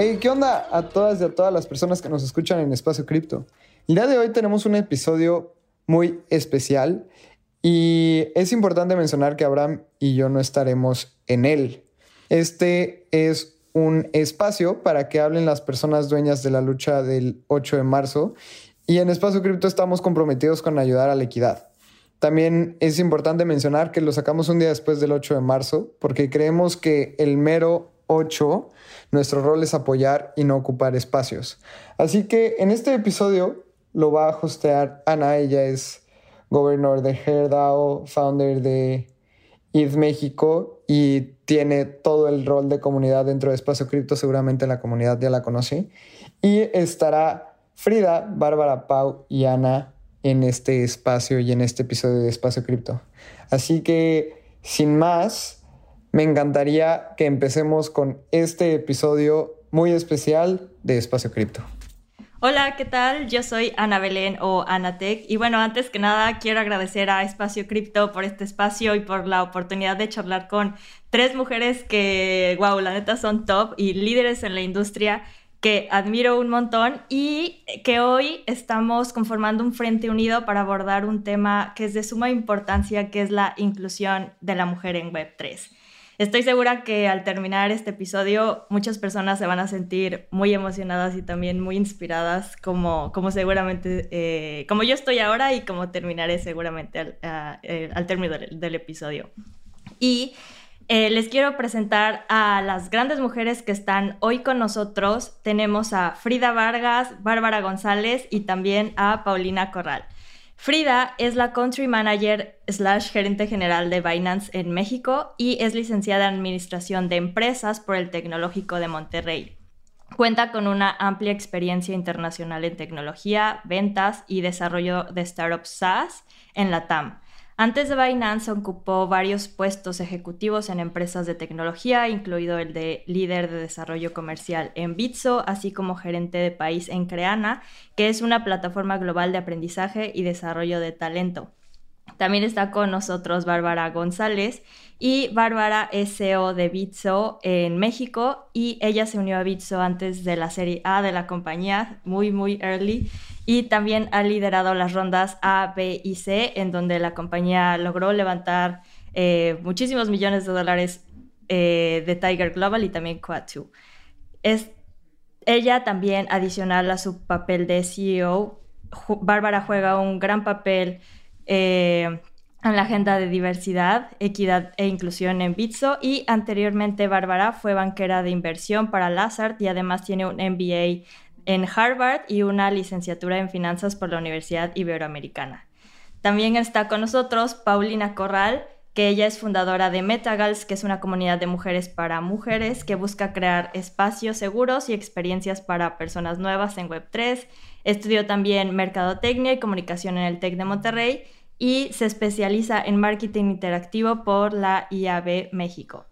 Hey, ¿qué onda a todas y a todas las personas que nos escuchan en Espacio Cripto? El día de hoy tenemos un episodio muy especial y es importante mencionar que Abraham y yo no estaremos en él. Este es un espacio para que hablen las personas dueñas de la lucha del 8 de marzo y en Espacio Cripto estamos comprometidos con ayudar a la equidad. También es importante mencionar que lo sacamos un día después del 8 de marzo porque creemos que el mero 8 nuestro rol es apoyar y no ocupar espacios. Así que en este episodio lo va a hostear Ana, ella es gobernador de HerdAO, founder de ETH México y tiene todo el rol de comunidad dentro de Espacio Cripto, seguramente la comunidad ya la conoce. Y estará Frida, Bárbara Pau y Ana en este espacio y en este episodio de Espacio Cripto. Así que, sin más, me encantaría que empecemos con este episodio muy especial de Espacio Cripto. Hola, ¿qué tal? Yo soy Ana Belén o Anatec y bueno, antes que nada quiero agradecer a Espacio Cripto por este espacio y por la oportunidad de charlar con tres mujeres que, wow, la neta son top y líderes en la industria que admiro un montón y que hoy estamos conformando un frente unido para abordar un tema que es de suma importancia, que es la inclusión de la mujer en Web3. Estoy segura que al terminar este episodio muchas personas se van a sentir muy emocionadas y también muy inspiradas como, como seguramente, eh, como yo estoy ahora y como terminaré seguramente al, eh, término del, episodio. Y eh, les quiero presentar a las grandes mujeres que están hoy con nosotros. Tenemos a Frida Vargas, Bárbara González y también a Paulina Corral. Frida es la Country Manager slash gerente general de Binance en México y es licenciada en Administración de Empresas por el Tecnológico de Monterrey. Cuenta con una amplia experiencia internacional en tecnología, ventas y desarrollo de startups SaaS en la TAM. Antes de Binance ocupó varios puestos ejecutivos en empresas de tecnología, incluido el de líder de desarrollo comercial en Bitso, así como gerente de país en Creana, que es una plataforma global de aprendizaje y desarrollo de talento. También está con nosotros Bárbara González y Bárbara es CEO de Bitso en México y ella se unió a Bitso antes de la serie A de la compañía, muy, muy early, y también ha liderado las rondas A, B y C, en donde la compañía logró levantar eh, muchísimos millones de dólares eh, de Tiger Global y también Quad2. Es ella también, adicional a su papel de CEO, Bárbara juega un gran papel eh, en la agenda de diversidad, equidad e inclusión en Bitso y anteriormente Bárbara fue banquera de inversión para Lazard y además tiene un MBA en Harvard y una licenciatura en finanzas por la Universidad Iberoamericana. También está con nosotros Paulina Corral, que ella es fundadora de Metagals, que es una comunidad de mujeres para mujeres que busca crear espacios seguros y experiencias para personas nuevas en Web3. Estudió también Mercadotecnia y Comunicación en el TEC de Monterrey y se especializa en marketing interactivo por la IAB México.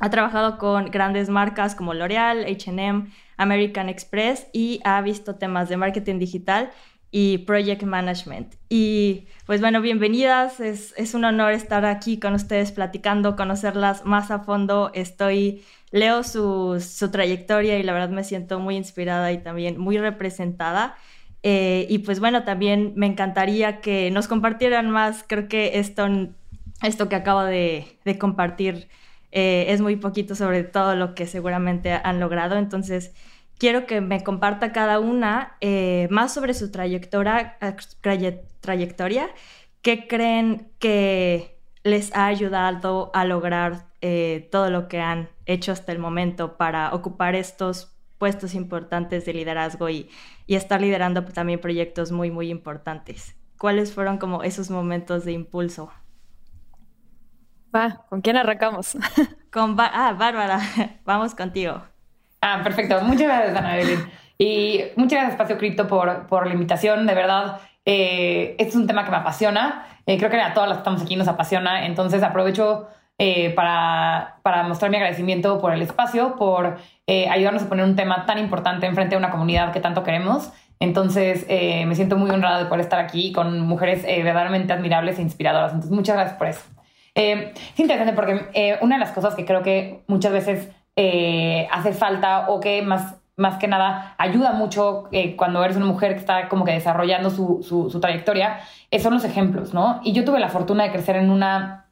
Ha trabajado con grandes marcas como L'Oreal, HM, American Express y ha visto temas de marketing digital y project management. Y pues bueno, bienvenidas, es, es, un honor estar aquí con ustedes platicando, conocerlas más a fondo. Estoy, leo su, su trayectoria y la verdad me siento muy inspirada y también muy representada. Eh, y pues bueno, también me encantaría que nos compartieran más. Creo que esto, esto que acabo de, compartir eh, es muy poquito sobre todo lo que seguramente han logrado. Entonces, quiero que me comparta cada una eh, más sobre su trayectoria, trayectoria, qué creen que les ha ayudado a lograr todo lo que han hecho hasta el momento para ocupar estos puestos importantes de liderazgo y, estar liderando también proyectos muy, muy importantes. ¿Cuáles fueron como esos momentos de impulso? Va, ¿con quién arrancamos? Con ah, Bárbara, vamos contigo. Ah, perfecto. Muchas gracias, Ana Evelyn. Y muchas gracias, Espacio Cripto, por, por la invitación. De verdad, eh, este es un tema que me apasiona. Eh, creo que a todas las que estamos aquí nos apasiona. Entonces, aprovecho eh, para, para, mostrar mi agradecimiento por el espacio, por ayudarnos a poner un tema tan importante enfrente de una comunidad que tanto queremos. Entonces, me siento muy honrada de poder estar aquí con mujeres verdaderamente admirables e inspiradoras. Entonces, muchas gracias por eso. Es interesante porque una de las cosas que creo que muchas veces hace falta o que más más que nada ayuda mucho eh, cuando eres una mujer que está como que desarrollando su, su, trayectoria, eh, son los ejemplos, ¿no? Y yo tuve la fortuna de crecer en una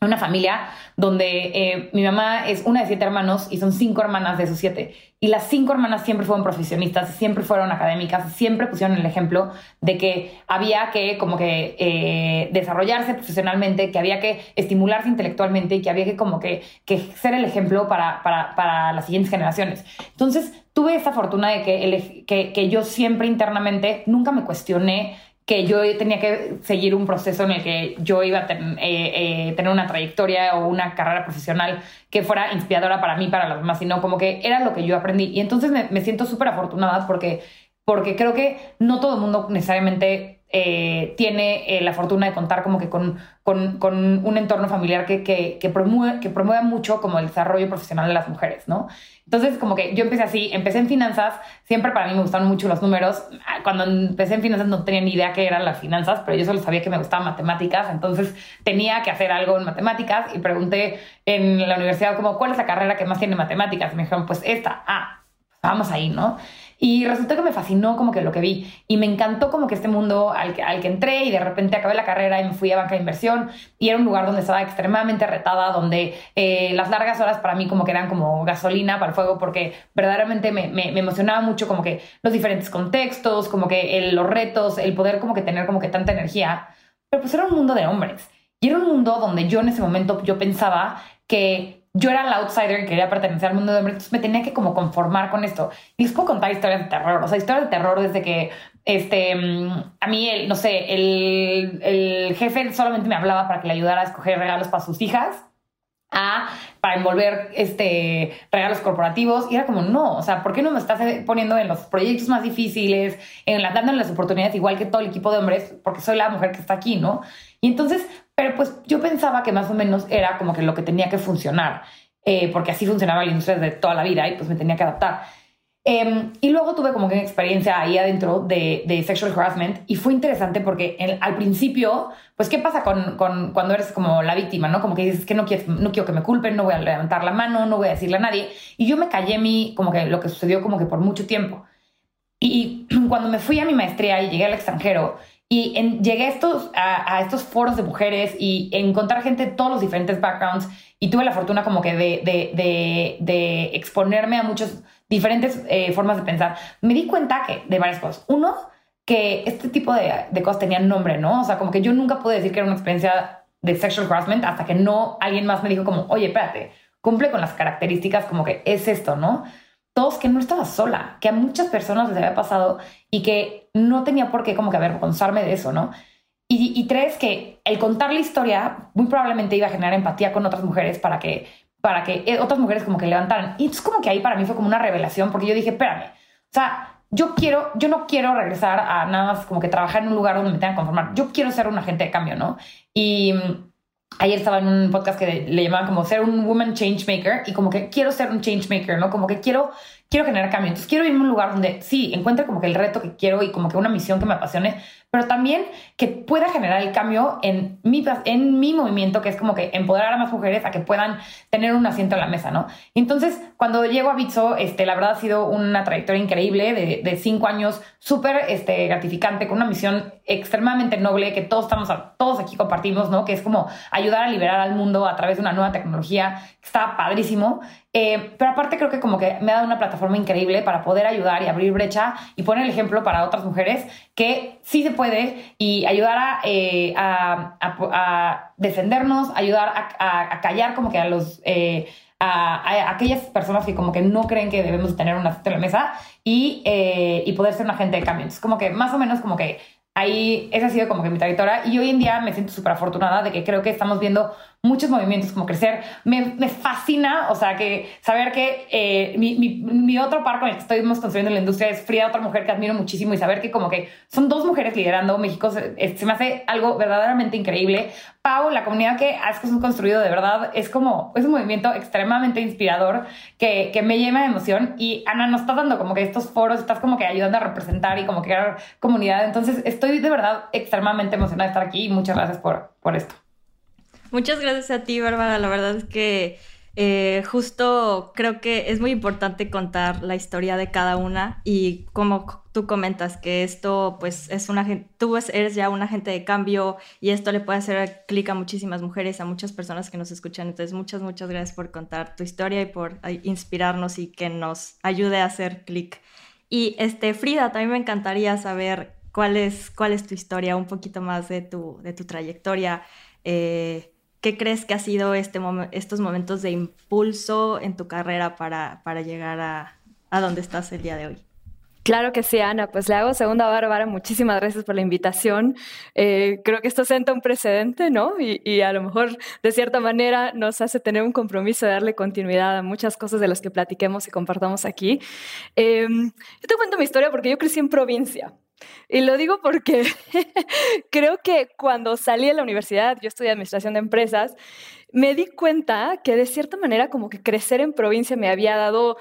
una familia donde eh, mi mamá es una de siete hermanos y son cinco hermanas de esos siete. Y las cinco hermanas siempre fueron profesionistas, siempre fueron académicas, siempre pusieron el ejemplo de que había que como que eh, desarrollarse profesionalmente, que había que estimularse intelectualmente y que había que como que, que ser el ejemplo para, para, para, las siguientes generaciones. Entonces tuve esa fortuna de que, que, que yo siempre internamente nunca me cuestioné que yo tenía que seguir un proceso en el que yo iba a eh, eh, tener una trayectoria o una carrera profesional que fuera inspiradora para mí, para los demás, sino como que era lo que yo aprendí. Y entonces me, siento súper afortunada porque, porque creo que no todo el mundo necesariamente eh, tiene la fortuna de contar como que con, con, con un entorno familiar que, que, que, promueve, que promueva mucho como el desarrollo profesional de las mujeres, ¿no? Entonces, como que yo empecé así, empecé en finanzas, siempre para mí me gustaron mucho los números. Cuando empecé en finanzas no tenía ni idea qué eran las finanzas, pero yo solo sabía que me gustaban matemáticas, entonces tenía que hacer algo en matemáticas y pregunté en la universidad como, ¿cuál es la carrera que más tiene matemáticas? Y me dijeron, pues esta, ah, pues vamos ahí, ¿no? Y resultó que me fascinó como que lo que vi y me encantó como que este mundo al que, al que entré y de repente acabé la carrera y me fui a banca de inversión y era un lugar donde estaba extremadamente retada, donde eh, las largas horas para mí como que eran como gasolina para el fuego porque verdaderamente me, me, emocionaba mucho como que los diferentes contextos, como que los retos, el poder como que tener como que tanta energía. Pero pues era un mundo de hombres. Y era un mundo donde yo en ese momento yo pensaba que yo era la outsider que quería pertenecer al mundo de hombres, entonces me tenía que como conformar con esto. Y les puedo contar historias de terror, o sea, historias de terror desde que, este, mm, a mí, el, no sé, el, el jefe solamente me hablaba para que le ayudara a escoger regalos para sus hijas, a, para envolver este, regalos corporativos. Y era como, no, o sea, ¿por qué no me estás poniendo en los proyectos más difíciles, en la, dándole las oportunidades igual que todo el equipo de hombres, porque soy la mujer que está aquí, ¿no? Y entonces, pero pues yo pensaba que más o menos era como que lo que tenía que funcionar, eh, porque así funcionaba la industria desde toda la vida y pues me tenía que adaptar. Em, y luego tuve como que una experiencia ahí adentro de, de sexual harassment y fue interesante porque al principio, pues, ¿qué pasa con, cuando eres como la víctima, no? Como que dices que no no quiero que me culpen, no voy a levantar la mano, no voy a decirle a nadie. Y yo me callé mi, como que lo que sucedió como que por mucho tiempo. Y cuando me fui a mi maestría y llegué al extranjero y llegué a estos, a, estos foros de mujeres y encontrar gente de todos los diferentes backgrounds y tuve la fortuna como que de, de, de, exponerme a muchas diferentes eh, formas de pensar. Me di cuenta que de varias cosas. Uno, que este tipo de, de cosas tenían nombre, ¿no? O sea, como que yo nunca pude decir que era una experiencia de sexual harassment hasta que no alguien más me dijo como, oye, espérate, cumple con las características como que es esto, ¿no? Dos, que no estaba sola, que a muchas personas les había pasado y que no tenía por qué como que avergonzarme de eso, ¿no? Y, tres, que el contar la historia muy probablemente iba a generar empatía con otras mujeres para que, para que eh, otras mujeres como que levantaran. Y es como que ahí para mí fue como una revelación, porque yo dije, espérame, o sea, yo quiero, yo no quiero regresar a nada más como que trabajar en un lugar donde me tengan que conformar. Yo quiero ser un agente de cambio, ¿no? Y ayer estaba en un podcast que le llamaban como ser un woman change maker y como que quiero ser un change maker, ¿no? Como que quiero, quiero generar cambio. Entonces quiero irme a un lugar donde sí, encuentre como que el reto que quiero y como que una misión que me apasione, pero también que pueda generar el cambio en mi, en mi movimiento, que es como que empoderar a más mujeres a que puedan tener un asiento en la mesa, ¿no? Entonces, cuando llego a Bitso, este, la verdad ha sido una trayectoria increíble de, de cinco años, súper este, gratificante, con una misión extremadamente noble que todos estamos, todos aquí compartimos, ¿no? Que es como ayudar a liberar al mundo a través de una nueva tecnología, que está padrísimo. Eh, pero aparte creo que como que me ha dado una plataforma increíble para poder ayudar y abrir brecha y poner el ejemplo para otras mujeres que sí se puede y ayudar a, eh, a, defendernos, ayudar a, callar como que a los... Eh, a, aquellas personas que como que no creen que debemos tener una cita en la mesa y, y poder ser un agente de cambio. Entonces como que más o menos como que ahí esa ha sido como que mi trayectoria y hoy en día me siento súper afortunada de que creo que estamos viendo muchos movimientos, como crecer. Me, me fascina, o sea, que saber que eh, mi, mi, otro par con el que estamos construyendo la industria es Frida, otra mujer que admiro muchísimo, y saber que como que son dos mujeres liderando México, se, me hace algo verdaderamente increíble. Pau, la comunidad que has construido de verdad, es como, es un movimiento extremadamente inspirador que, que me llena de emoción. Y Ana, nos está dando como que estos foros, estás como que ayudando a representar y como crear comunidad. Entonces, estoy de verdad extremadamente emocionada de estar aquí y muchas gracias por, por esto. Muchas gracias a ti, Bárbara. La verdad es que eh, justo creo que es muy importante contar la historia de cada una y como tú comentas que esto pues es una tú eres ya un agente de cambio y esto le puede hacer clic a muchísimas mujeres, a muchas personas que nos escuchan. Entonces muchas, muchas gracias por contar tu historia y por inspirarnos y que nos ayude a hacer clic. Y este, Frida, también me encantaría saber cuál es, cuál es tu historia, un poquito más de tu, de tu trayectoria. Eh, ¿Qué crees que ha sido este estos momentos de impulso en tu carrera para, para llegar a, a donde estás el día de hoy? Claro que sí, Ana. Pues le hago segunda Bárbara. Muchísimas gracias por la invitación. Eh, creo que esto senta un precedente, ¿no? Y, y, a lo mejor, de cierta manera, nos hace tener un compromiso de darle continuidad a muchas cosas de las que platiquemos y compartamos aquí. Eh, yo te cuento mi historia porque yo crecí en provincia. Y lo digo porque creo que cuando salí de la universidad, yo estudié administración de empresas, me di cuenta que de cierta manera como que crecer en provincia me había dado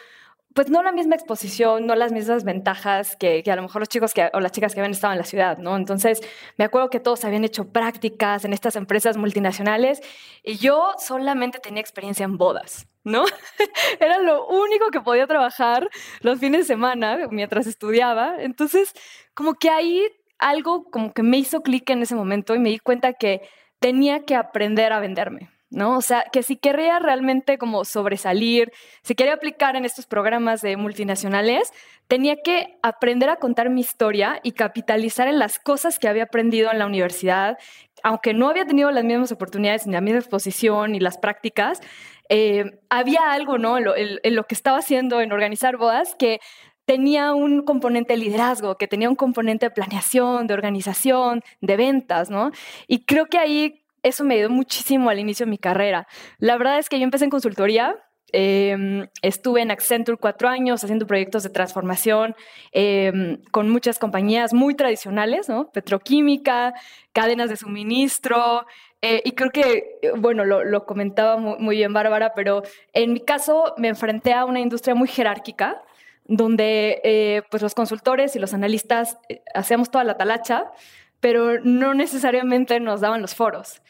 pues no la misma exposición, no las mismas ventajas que, a lo mejor los chicos que, o las chicas que habían estado en la ciudad, ¿no? Entonces, me acuerdo que todos habían hecho prácticas en estas empresas multinacionales y yo solamente tenía experiencia en bodas, ¿no? Era lo único que podía trabajar los fines de semana mientras estudiaba. Entonces, como que ahí algo como que me hizo clic en ese momento y me di cuenta que tenía que aprender a venderme, ¿no? O sea, que si quería realmente como sobresalir, si quería aplicar en estos programas de multinacionales, tenía que aprender a contar mi historia y capitalizar en las cosas que había aprendido en la universidad, aunque no había tenido las mismas oportunidades ni la misma exposición ni las prácticas, eh, había algo, ¿no? en lo que estaba haciendo en organizar bodas que tenía un componente de liderazgo, que tenía un componente de planeación, de organización, de ventas, ¿no? Y creo que ahí eso me ayudó muchísimo al inicio de mi carrera. La verdad es que yo empecé en consultoría, em, estuve en Accenture cuatro años haciendo proyectos de transformación em, con muchas compañías muy tradicionales, ¿no? Petroquímica, cadenas de suministro. Eh, y creo que, bueno, lo, comentaba muy, bien Bárbara, pero en mi caso me enfrenté a una industria muy jerárquica, donde eh, pues los consultores y los analistas eh, hacíamos toda la talacha, pero no necesariamente nos daban los foros.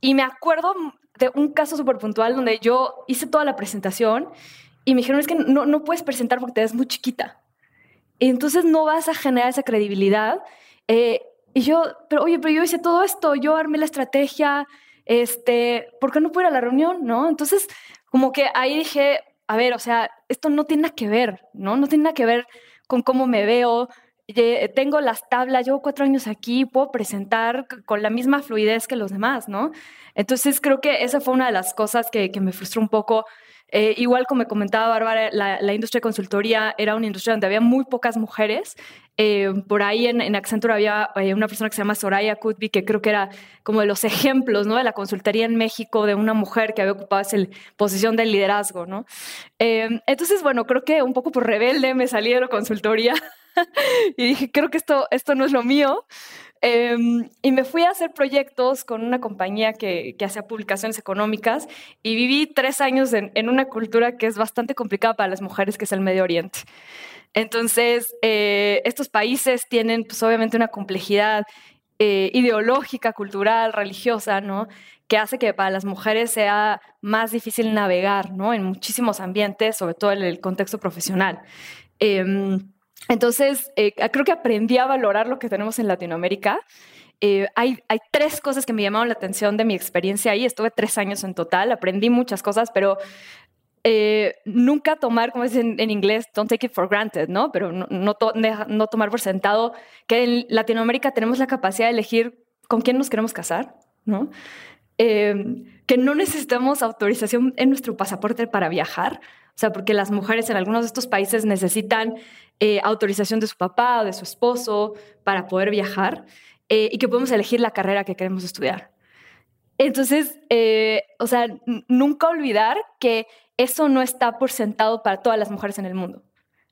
Y me acuerdo de un caso súper puntual donde yo hice toda la presentación y me dijeron, es que no, no puedes presentar porque te ves muy chiquita. Y entonces no vas a generar esa credibilidad. Eh, y yo, pero oye, pero yo hice todo esto, yo armé la estrategia, este, ¿por qué no puedo ir a la reunión? ¿No? Entonces, como que ahí dije, a ver, o sea, esto no tiene nada que ver, ¿no? No tiene nada que ver con cómo me veo, tengo las tablas, llevo cuatro años aquí, puedo presentar con la misma fluidez que los demás, ¿no? Entonces creo que esa fue una de las cosas que, me frustró un poco. Eh, igual como me comentaba Bárbara, la, industria de consultoría era una industria donde había muy pocas mujeres. Eh, por ahí en, en Accenture había eh, una persona que se llama Soraya Kutby, que creo que era como de los ejemplos ¿no? de la consultoría en México, de una mujer que había ocupado esa posición de liderazgo. ¿no? entonces, bueno, creo que un poco por rebelde me salí de la consultoría y dije, creo que esto, esto no es lo mío. Em, y me fui a hacer proyectos con una compañía que, que hacía publicaciones económicas y viví tres años en, en, una cultura que es bastante complicada para las mujeres, que es el Medio Oriente. Entonces, eh, estos países tienen pues, obviamente una complejidad eh, ideológica, cultural, religiosa, ¿no? Que hace que para las mujeres sea más difícil navegar, ¿no? En muchísimos ambientes, sobre todo en el contexto profesional. Eh, entonces, eh, creo que aprendí a valorar lo que tenemos en Latinoamérica. Eh, hay, tres cosas que me llamaron la atención de mi experiencia ahí. Estuve tres años en total, aprendí muchas cosas, pero eh, nunca tomar, como dicen en inglés, don't take it for granted, ¿no? Pero no, tomar por sentado que en Latinoamérica tenemos la capacidad de elegir con quién nos queremos casar, ¿no? que no necesitamos autorización en nuestro pasaporte para viajar. O sea, porque las mujeres en algunos de estos países necesitan eh, autorización de su papá o de su esposo para poder viajar eh, y que podemos elegir la carrera que queremos estudiar. Entonces, eh, o sea, nunca olvidar que eso no está por sentado para todas las mujeres en el mundo.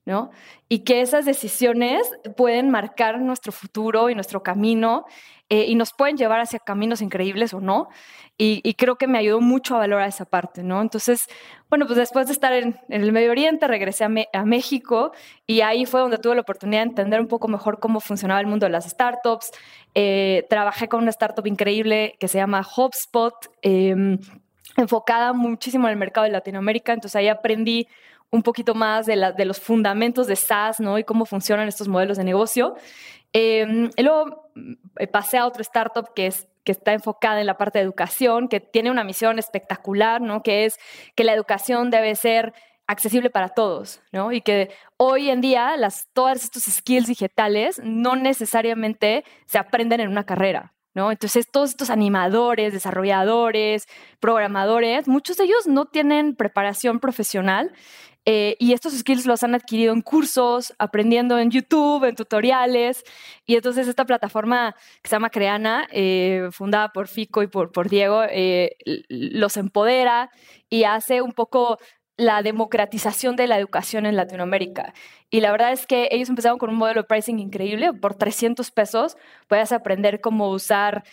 ¿No? Y que esas decisiones pueden marcar nuestro futuro y nuestro camino eh, y nos pueden llevar hacia caminos increíbles o no. Y, creo que me ayudó mucho a valorar esa parte, ¿no? Entonces, bueno, pues después de estar en, el Medio Oriente, regresé a, México y ahí fue donde tuve la oportunidad de entender un poco mejor cómo funcionaba el mundo de las startups. Eh, trabajé con una startup increíble que se llama HubSpot. Em, enfocada muchísimo en el mercado de Latinoamérica, entonces ahí aprendí un poquito más de, los fundamentos de SaaS, ¿no? Y cómo funcionan estos modelos de negocio. Em, y luego eh, pasé a otra startup que es que está enfocada en la parte de educación, que tiene una misión espectacular, ¿no? Que es que la educación debe ser accesible para todos, ¿no? Y que hoy en día las, todos estos skills digitales no necesariamente se aprenden en una carrera, ¿no? Entonces, todos estos animadores, desarrolladores, programadores, muchos de ellos no tienen preparación profesional eh, y estos skills los han adquirido en cursos, aprendiendo en YouTube, en tutoriales. Y entonces esta plataforma que se llama Creana, eh, fundada por Fico y por, Diego, eh, los empodera y hace un poco la democratización de la educación en Latinoamérica. Y la verdad es que ellos empezaron con un modelo de pricing increíble. Por 300 pesos puedes aprender cómo usar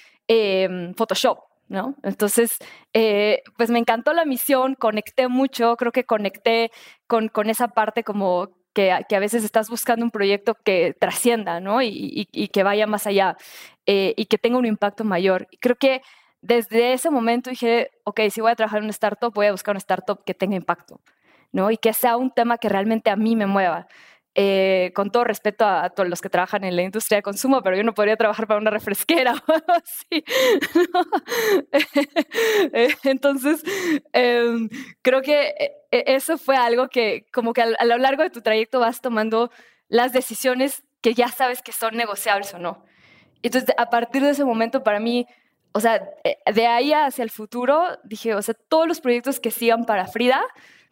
Photoshop, ¿no? Entonces, eh, pues me encantó la misión, conecté mucho, creo que conecté con, con esa parte como que, que, a veces estás buscando un proyecto que trascienda, ¿no? Y, y, que vaya más allá eh, y que tenga un impacto mayor. Creo que desde ese momento dije, ok, si voy a trabajar en una startup, voy a buscar una startup que tenga impacto, ¿no? Y que sea un tema que realmente a mí me mueva. Eh, con todo respeto a, todos los que trabajan en la industria de consumo, pero yo no podría trabajar para una refresquera o algo así. Entonces, em, creo que eh, e, eso fue algo que como que a, lo largo de tu trayecto vas tomando las decisiones que ya sabes que son negociables o no. Entonces, a partir de ese momento, para mí, o sea, eh, de ahí hacia el futuro, dije, o sea, todos los proyectos que sigan para Frida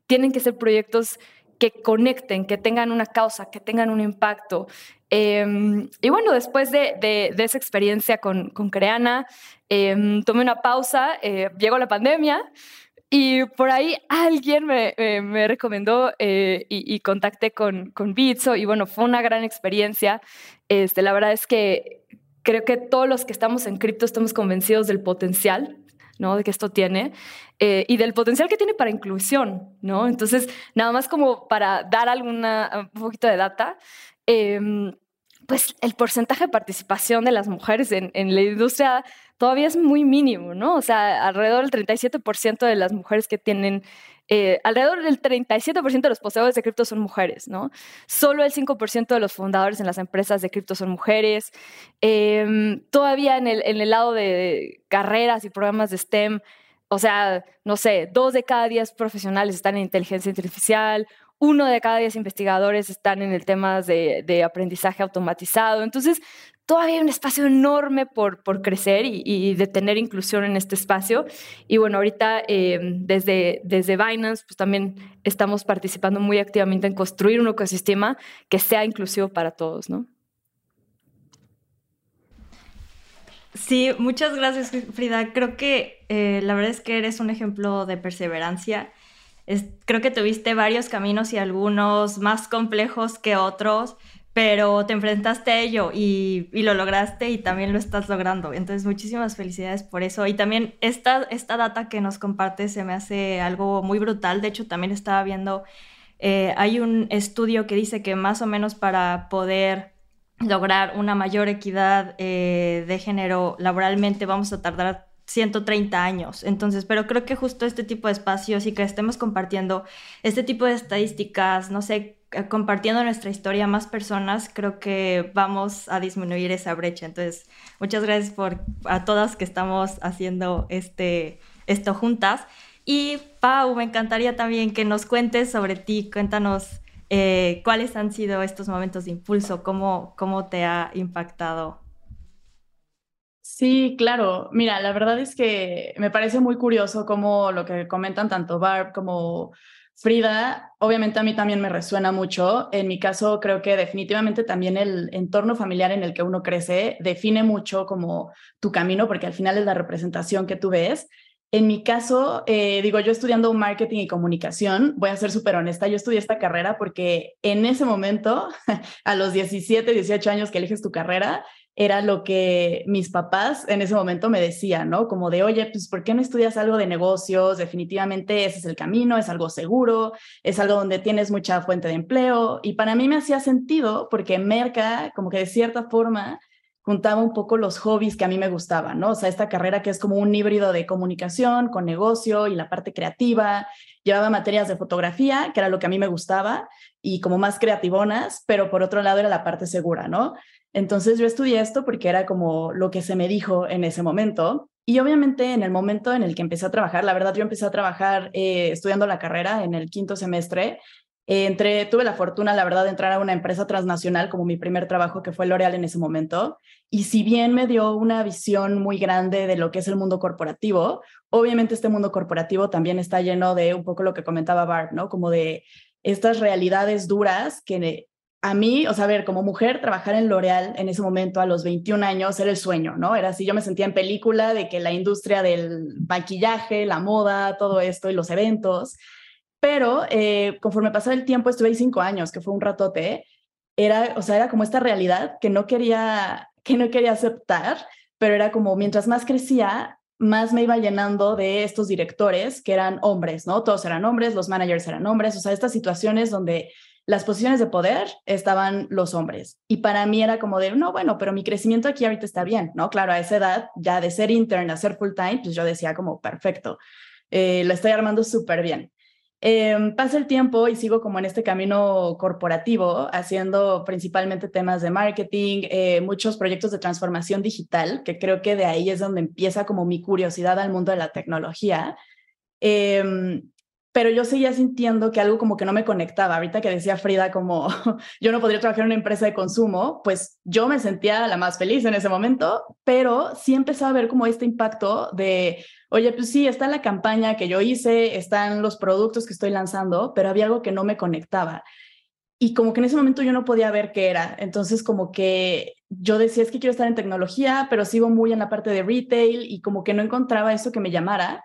tienen que ser proyectos que conecten, que tengan una causa, que tengan un impacto. Em, y bueno, después de, esa experiencia con, Creana, em, tomé una pausa, eh, llegó la pandemia y por ahí alguien me, me recomendó eh, y, contacté con, con Bitso y bueno, fue una gran experiencia. Este, la verdad es que creo que todos los que estamos en cripto estamos convencidos del potencial De que esto tiene eh, y del potencial que tiene para inclusión. Entonces, nada más como para dar alguna, un poquito de data, em, pues el porcentaje de participación de las mujeres en, en, la industria todavía es muy mínimo. O sea, alrededor del 37% de las mujeres que tienen eh, alrededor del 37% de los poseedores de cripto son mujeres, ¿no? Solo el 5% de los fundadores en las empresas de cripto son mujeres. Em, todavía en el, lado de carreras y programas de STEM, o sea, no sé, dos de cada diez profesionales están en inteligencia artificial, uno de cada diez investigadores están en el tema de aprendizaje automatizado. Entonces, todavía hay un espacio enorme por, por crecer y, de tener inclusión en este espacio. Y bueno, ahorita em, desde, desde Binance, pues también estamos participando muy activamente en construir un ecosistema que sea inclusivo para todos, ¿no? Sí, muchas gracias, Frida. Creo que eh, la verdad es que eres un ejemplo de perseverancia. creo que tuviste varios caminos y algunos más complejos que otros, pero te enfrentaste a ello y, lo lograste y también lo estás logrando. Entonces, muchísimas felicidades por eso. Y también esta, esta data que nos compartes se me hace algo muy brutal. De hecho, también estaba viendo, eh, hay un estudio que dice que más o menos para poder lograr una mayor equidad eh, de género laboralmente vamos a tardar 130 años. Entonces, pero creo que justo este tipo de espacios y que estemos compartiendo este tipo de estadísticas, no sé, compartiendo nuestra historia a más personas, creo que vamos a disminuir esa brecha. Entonces, muchas gracias por a todas que estamos haciendo este, esto juntas. Y Pau, me encantaría también que nos cuentes sobre ti, cuéntanos eh, cuáles han sido estos momentos de impulso, cómo, cómo te ha impactado. Sí, claro. Mira, la verdad es que me parece muy curioso cómo lo que comentan tanto Barb como Frida, obviamente a mí también me resuena mucho. En mi caso, creo que definitivamente también el entorno familiar en el que uno crece define mucho como tu camino, porque al final es la representación que tú ves. En mi caso, eh, digo, yo estudiando marketing y comunicación, voy a ser súper honesta, yo estudié esta carrera porque en ese momento, a los 17, 18 años que eliges tu carrera, era lo que mis papás en ese momento me decían, ¿no? Como de, oye, pues, ¿por qué no estudias algo de negocios? Definitivamente ese es el camino, es algo seguro, es algo donde tienes mucha fuente de empleo. Y para mí me hacía sentido porque Merca, como que de cierta forma, juntaba un poco los hobbies que a mí me gustaban, ¿no? O sea, esta carrera que es como un híbrido de comunicación con negocio y la parte creativa. Llevaba materias de fotografía, que era lo que a mí me gustaba, y como más creativonas, pero por otro lado era la parte segura, ¿no? Entonces yo estudié esto porque era como lo que se me dijo en ese momento. Y obviamente en el momento en el que empecé a trabajar, la verdad yo empecé a trabajar eh, estudiando la carrera en el quinto semestre. Eh, tuve la fortuna, la verdad, de entrar a una empresa transnacional como mi primer trabajo, que fue L'Oreal en ese momento. Y si bien me dio una visión muy grande de lo que es el mundo corporativo, obviamente este mundo corporativo también está lleno de un poco lo que comentaba Bart, ¿no? Como de estas realidades duras que a mí, o sea, a ver, como mujer, trabajar en L'Oreal en ese momento a los 21 años era el sueño, ¿no? Era así, yo me sentía en película de que la industria del maquillaje, la moda, todo esto y los eventos. Pero eh, conforme pasaba el tiempo, estuve ahí cinco años, que fue un ratote, era, o sea, era como esta realidad que no quería, que no quería aceptar, pero era como mientras más crecía, más me iba llenando de estos directores que eran hombres, ¿no? Todos eran hombres, los managers eran hombres, o sea, estas situaciones donde las posiciones de poder estaban los hombres. Y para mí era como de, no, bueno, pero mi crecimiento aquí ahorita está bien, ¿no? Claro, a esa edad, ya de ser intern a ser full time, pues yo decía como, perfecto, eh, estoy armando súper bien. Eh, pasa el tiempo y sigo como en este camino corporativo, haciendo principalmente temas de marketing, eh, muchos proyectos de transformación digital, que creo que de ahí es donde empieza como mi curiosidad al mundo de la tecnología. Eh, pero yo seguía sintiendo que algo como que no me conectaba. Ahorita que decía Frida como yo no podría trabajar en una empresa de consumo, pues yo me sentía la más feliz en ese momento, pero sí empezaba a ver como este impacto de, oye, pues sí, está la campaña que yo hice, están los productos que estoy lanzando, pero había algo que no me conectaba. Y como que en ese momento yo no podía ver qué era. Entonces como que yo decía, es que quiero estar en tecnología, pero sigo muy en la parte de retail y como que no encontraba eso que me llamara.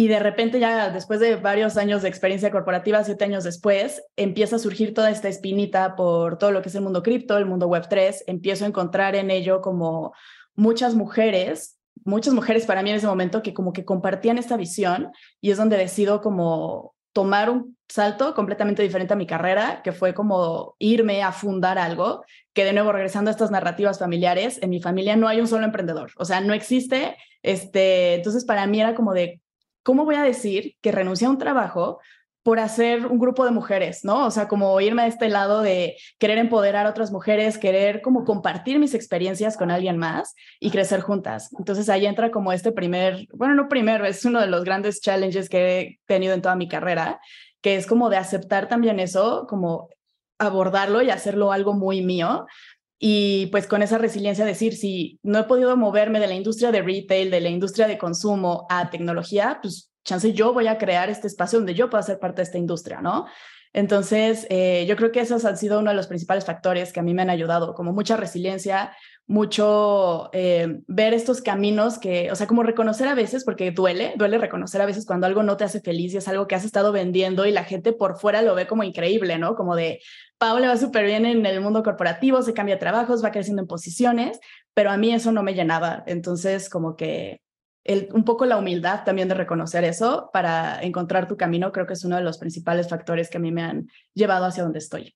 Y de repente ya después de varios años de experiencia corporativa, siete años después, empieza a surgir toda esta espinita por todo lo que es el mundo cripto, el mundo web 3. Empiezo a encontrar en ello como muchas mujeres, muchas mujeres para mí en ese momento que como que compartían esta visión y es donde decido como tomar un salto completamente diferente a mi carrera, que fue como irme a fundar algo, que de nuevo regresando a estas narrativas familiares, en mi familia no hay un solo emprendedor, o sea, no existe, este, entonces para mí era como de ¿cómo voy a decir que renuncié a un trabajo por hacer un grupo de mujeres, ¿no? O sea, como irme a este lado de querer empoderar a otras mujeres, querer como compartir mis experiencias con alguien más y crecer juntas. Entonces ahí entra como este primer, bueno, no primero, es uno de los grandes challenges que he tenido en toda mi carrera, que es como de aceptar también eso, como abordarlo y hacerlo algo muy mío, y pues con esa resiliencia decir, si no he podido moverme de la industria de retail, de la industria de consumo a tecnología, pues chance yo voy a crear este espacio donde yo pueda ser parte de esta industria, ¿no? Entonces, eh, yo creo que esos han sido uno de los principales factores que a mí me han ayudado, como mucha resiliencia, mucho eh, ver estos caminos que, o sea, como reconocer a veces, porque duele, duele reconocer a veces cuando algo no te hace feliz y es algo que has estado vendiendo y la gente por fuera lo ve como increíble, ¿no? Como de, Pau le va súper bien en el mundo corporativo, se cambia trabajos, va creciendo en posiciones, pero a mí eso no me llenaba. Entonces, como que el, un poco la humildad también de reconocer eso para encontrar tu camino, creo que es uno de los principales factores que a mí me han llevado hacia donde estoy.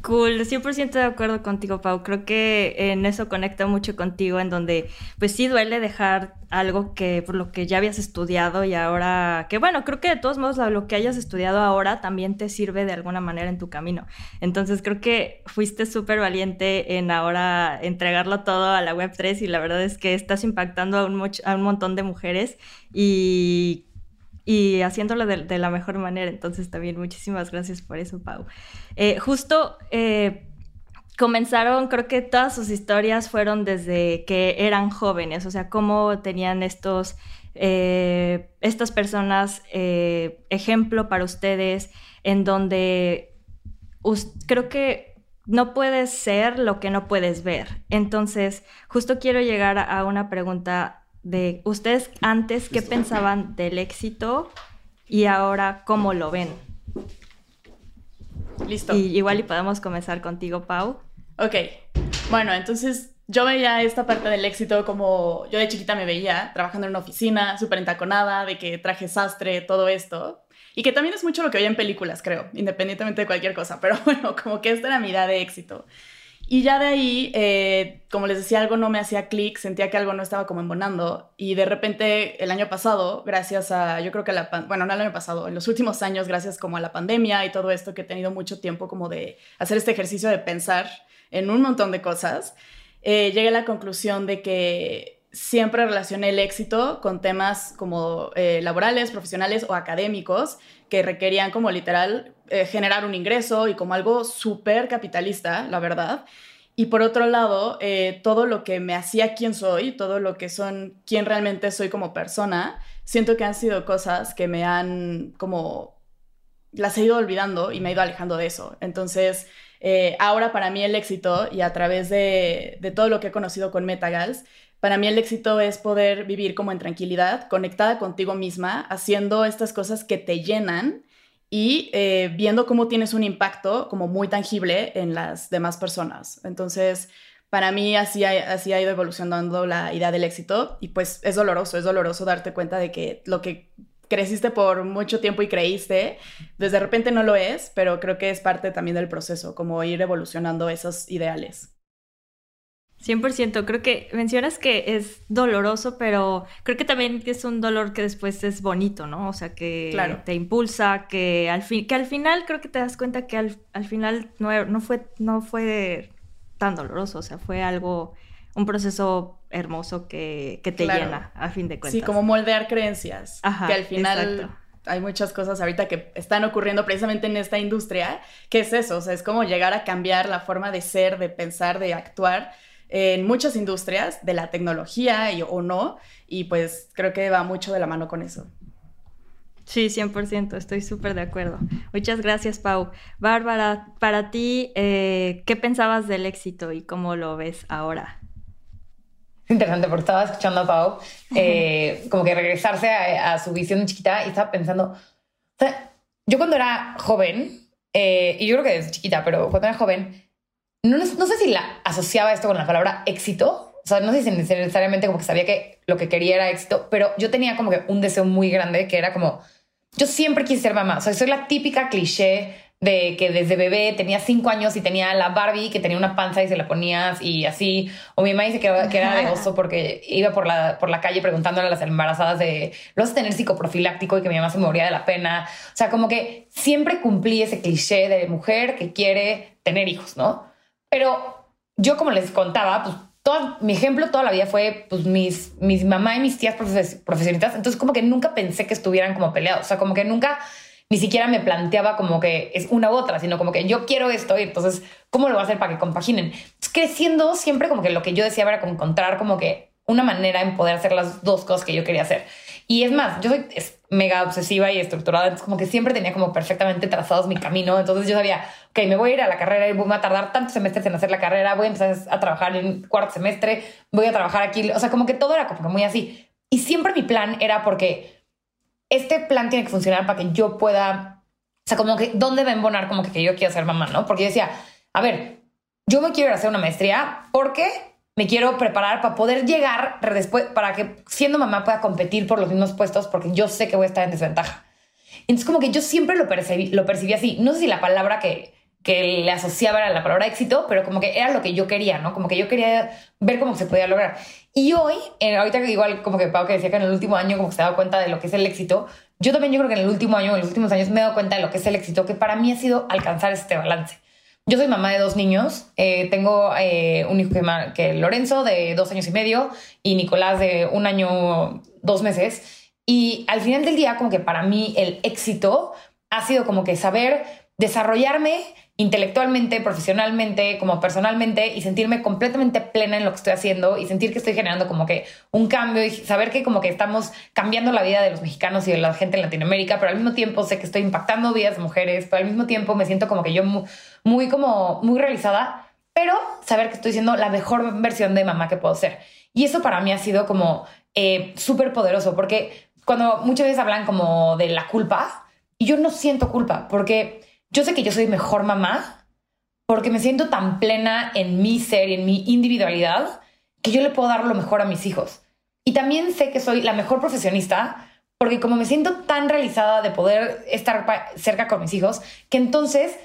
Cool, 100% de acuerdo contigo, Pau. Creo que en eso conecta mucho contigo, en donde pues sí duele dejar algo que por lo que ya habías estudiado y ahora, que bueno, creo que de todos modos lo que hayas estudiado ahora también te sirve de alguna manera en tu camino. Entonces creo que fuiste súper valiente en ahora entregarlo todo a la Web3 y la verdad es que estás impactando a un, a un montón de mujeres y y haciéndolo de, la mejor manera. Entonces también muchísimas gracias por eso, Pau. Eh, justo eh, comenzaron, creo que todas sus historias fueron desde que eran jóvenes, o sea, cómo tenían estos eh, estas personas ejemplo para ustedes en donde creo que no puedes ser lo que no puedes ver. Entonces, justo quiero llegar a una pregunta de ustedes antes, ¿qué pensaban del éxito y ahora cómo lo ven? Listo. Y igual y podemos comenzar contigo, Pau. Ok. Bueno, entonces yo veía esta parte del éxito como yo de chiquita me veía trabajando en una oficina, súper entaconada, de que traje sastre, todo esto. Y que también es mucho lo que veía en películas, creo, independientemente de cualquier cosa. Pero bueno, como que esta era mi idea de éxito. Y ya de ahí, eh, como les decía, algo no me hacía clic, sentía que algo no estaba como embonando. Y de repente, el año pasado, gracias a, yo creo que la, bueno, no el año pasado, en los últimos años, gracias como a la pandemia y todo esto, que he tenido mucho tiempo como de hacer este ejercicio de pensar en un montón de cosas, eh, llegué a la conclusión de que siempre relacioné el éxito con temas como eh, laborales, profesionales o académicos que requerían como literal eh, generar un ingreso y como algo súper capitalista, la verdad. Y por otro lado, todo lo que me hacía quien soy, todo lo que son, quién realmente soy como persona, siento que han sido cosas que me han como, las he ido olvidando y me he ido alejando de eso. Entonces, eh, ahora para mí el éxito, y a través de, todo lo que he conocido con Metagals, para mí el éxito es poder vivir como en tranquilidad, conectada contigo misma, haciendo estas cosas que te llenan y eh, viendo cómo tienes un impacto como muy tangible en las demás personas. Entonces, para mí así así ha ido evolucionando la idea del éxito y pues es doloroso, es doloroso darte cuenta de que lo que creciste por mucho tiempo y creíste, desde de repente no lo es, pero creo que es parte también del proceso, como ir evolucionando esos ideales. 100%, creo que mencionas que es doloroso, pero creo que también es un dolor que después es bonito, ¿no? O sea, que te impulsa, que al, fin, que al final creo que te das cuenta que al, al final no, no, fue, no fue tan doloroso, o sea, fue algo un proceso hermoso que, te llena, a fin de cuentas. Sí, como moldear creencias. que al final hay muchas cosas ahorita que están ocurriendo precisamente en esta industria, que es eso, o sea, es como llegar a cambiar la forma de ser, de pensar, de actuar en muchas industrias, de la tecnología y, o no, y pues creo que va mucho de la mano con eso. Sí, 100%, estoy súper de acuerdo. Muchas gracias, Pau. Bárbara, para ti, eh, ¿qué pensabas del éxito y cómo lo ves ahora? interesante porque estaba escuchando a Pau, eh, como que regresarse a, su visión chiquita y estaba pensando, o sea, yo cuando era joven, eh, y yo creo que desde chiquita, pero cuando era joven, no, no, sé si la asociaba esto con la palabra éxito, o sea, no sé si necesariamente como que sabía que lo que quería era éxito, pero yo tenía como que un deseo muy grande que era como, yo siempre quise ser mamá, o sea, soy la típica cliché de que desde bebé tenía cinco años y tenía la Barbie que tenía una panza y se la ponías y así. O mi mamá dice que, era de oso porque iba por la, por la calle preguntándole a las embarazadas de, ¿lo vas a tener psicoprofiláctico? Y que mi mamá se moría de la pena. O sea, como que siempre cumplí ese cliché de mujer que quiere tener hijos, ¿no? Pero yo como les contaba, pues todo, mi ejemplo toda la vida fue pues mis, mis mamá y mis tías profesoritas. Entonces como que nunca pensé que estuvieran como peleados. O sea, como que nunca ni siquiera me planteaba como que es una u otra, sino como que yo quiero esto y entonces, ¿cómo lo voy a hacer para que compaginen? creciendo siempre como que lo que yo decía era encontrar como que una manera en poder hacer las dos cosas que yo quería hacer. Y es más, yo soy mega obsesiva y estructurada, entonces como que siempre tenía como perfectamente trazados mi camino, entonces yo sabía, ok, me voy a ir a la carrera y voy a tardar tantos semestres en hacer la carrera, voy a empezar a trabajar en cuarto semestre, voy a trabajar aquí, o sea, como que todo era como que muy así. Y siempre mi plan era porque este plan tiene que funcionar para que yo pueda, o sea, como que, ¿dónde va a embonar como que, yo quiero ser mamá, no? Porque yo decía, a ver, yo me quiero ir a hacer una maestría porque me quiero preparar para poder llegar después, para que siendo mamá pueda competir por los mismos puestos porque yo sé que voy a estar en desventaja. Entonces, como que yo siempre lo percibí, lo percibí así. No sé si la palabra que, que le asociaba era la palabra éxito, pero como que era lo que yo quería, ¿no? Como que yo quería ver cómo se podía lograr. Y hoy, eh, ahorita que igual como que Pau que decía que en el último año como que se daba cuenta de lo que es el éxito, yo también yo creo que en el último año, en los últimos años me he dado cuenta de lo que es el éxito, que para mí ha sido alcanzar este balance. Yo soy mamá de dos niños, eh, tengo eh, un hijo que, que Lorenzo de dos años y medio y Nicolás de un año, dos meses. Y al final del día, como que para mí el éxito ha sido como que saber desarrollarme intelectualmente, profesionalmente, como personalmente y sentirme completamente plena en lo que estoy haciendo y sentir que estoy generando como que un cambio y saber que como que estamos cambiando la vida de los mexicanos y de la gente en Latinoamérica, pero al mismo tiempo sé que estoy impactando vidas de mujeres, pero al mismo tiempo me siento como que yo muy, como muy realizada, pero saber que estoy siendo la mejor versión de mamá que puedo ser. Y eso para mí ha sido como eh, súper poderoso porque cuando muchas veces hablan como de la culpa, yo no siento culpa porque yo sé que yo soy mejor mamá porque me siento tan plena en mi ser y en mi individualidad que yo le puedo dar lo mejor a mis hijos. Y también sé que soy la mejor profesionista porque como me siento tan realizada de poder estar cerca con mis hijos, que entonces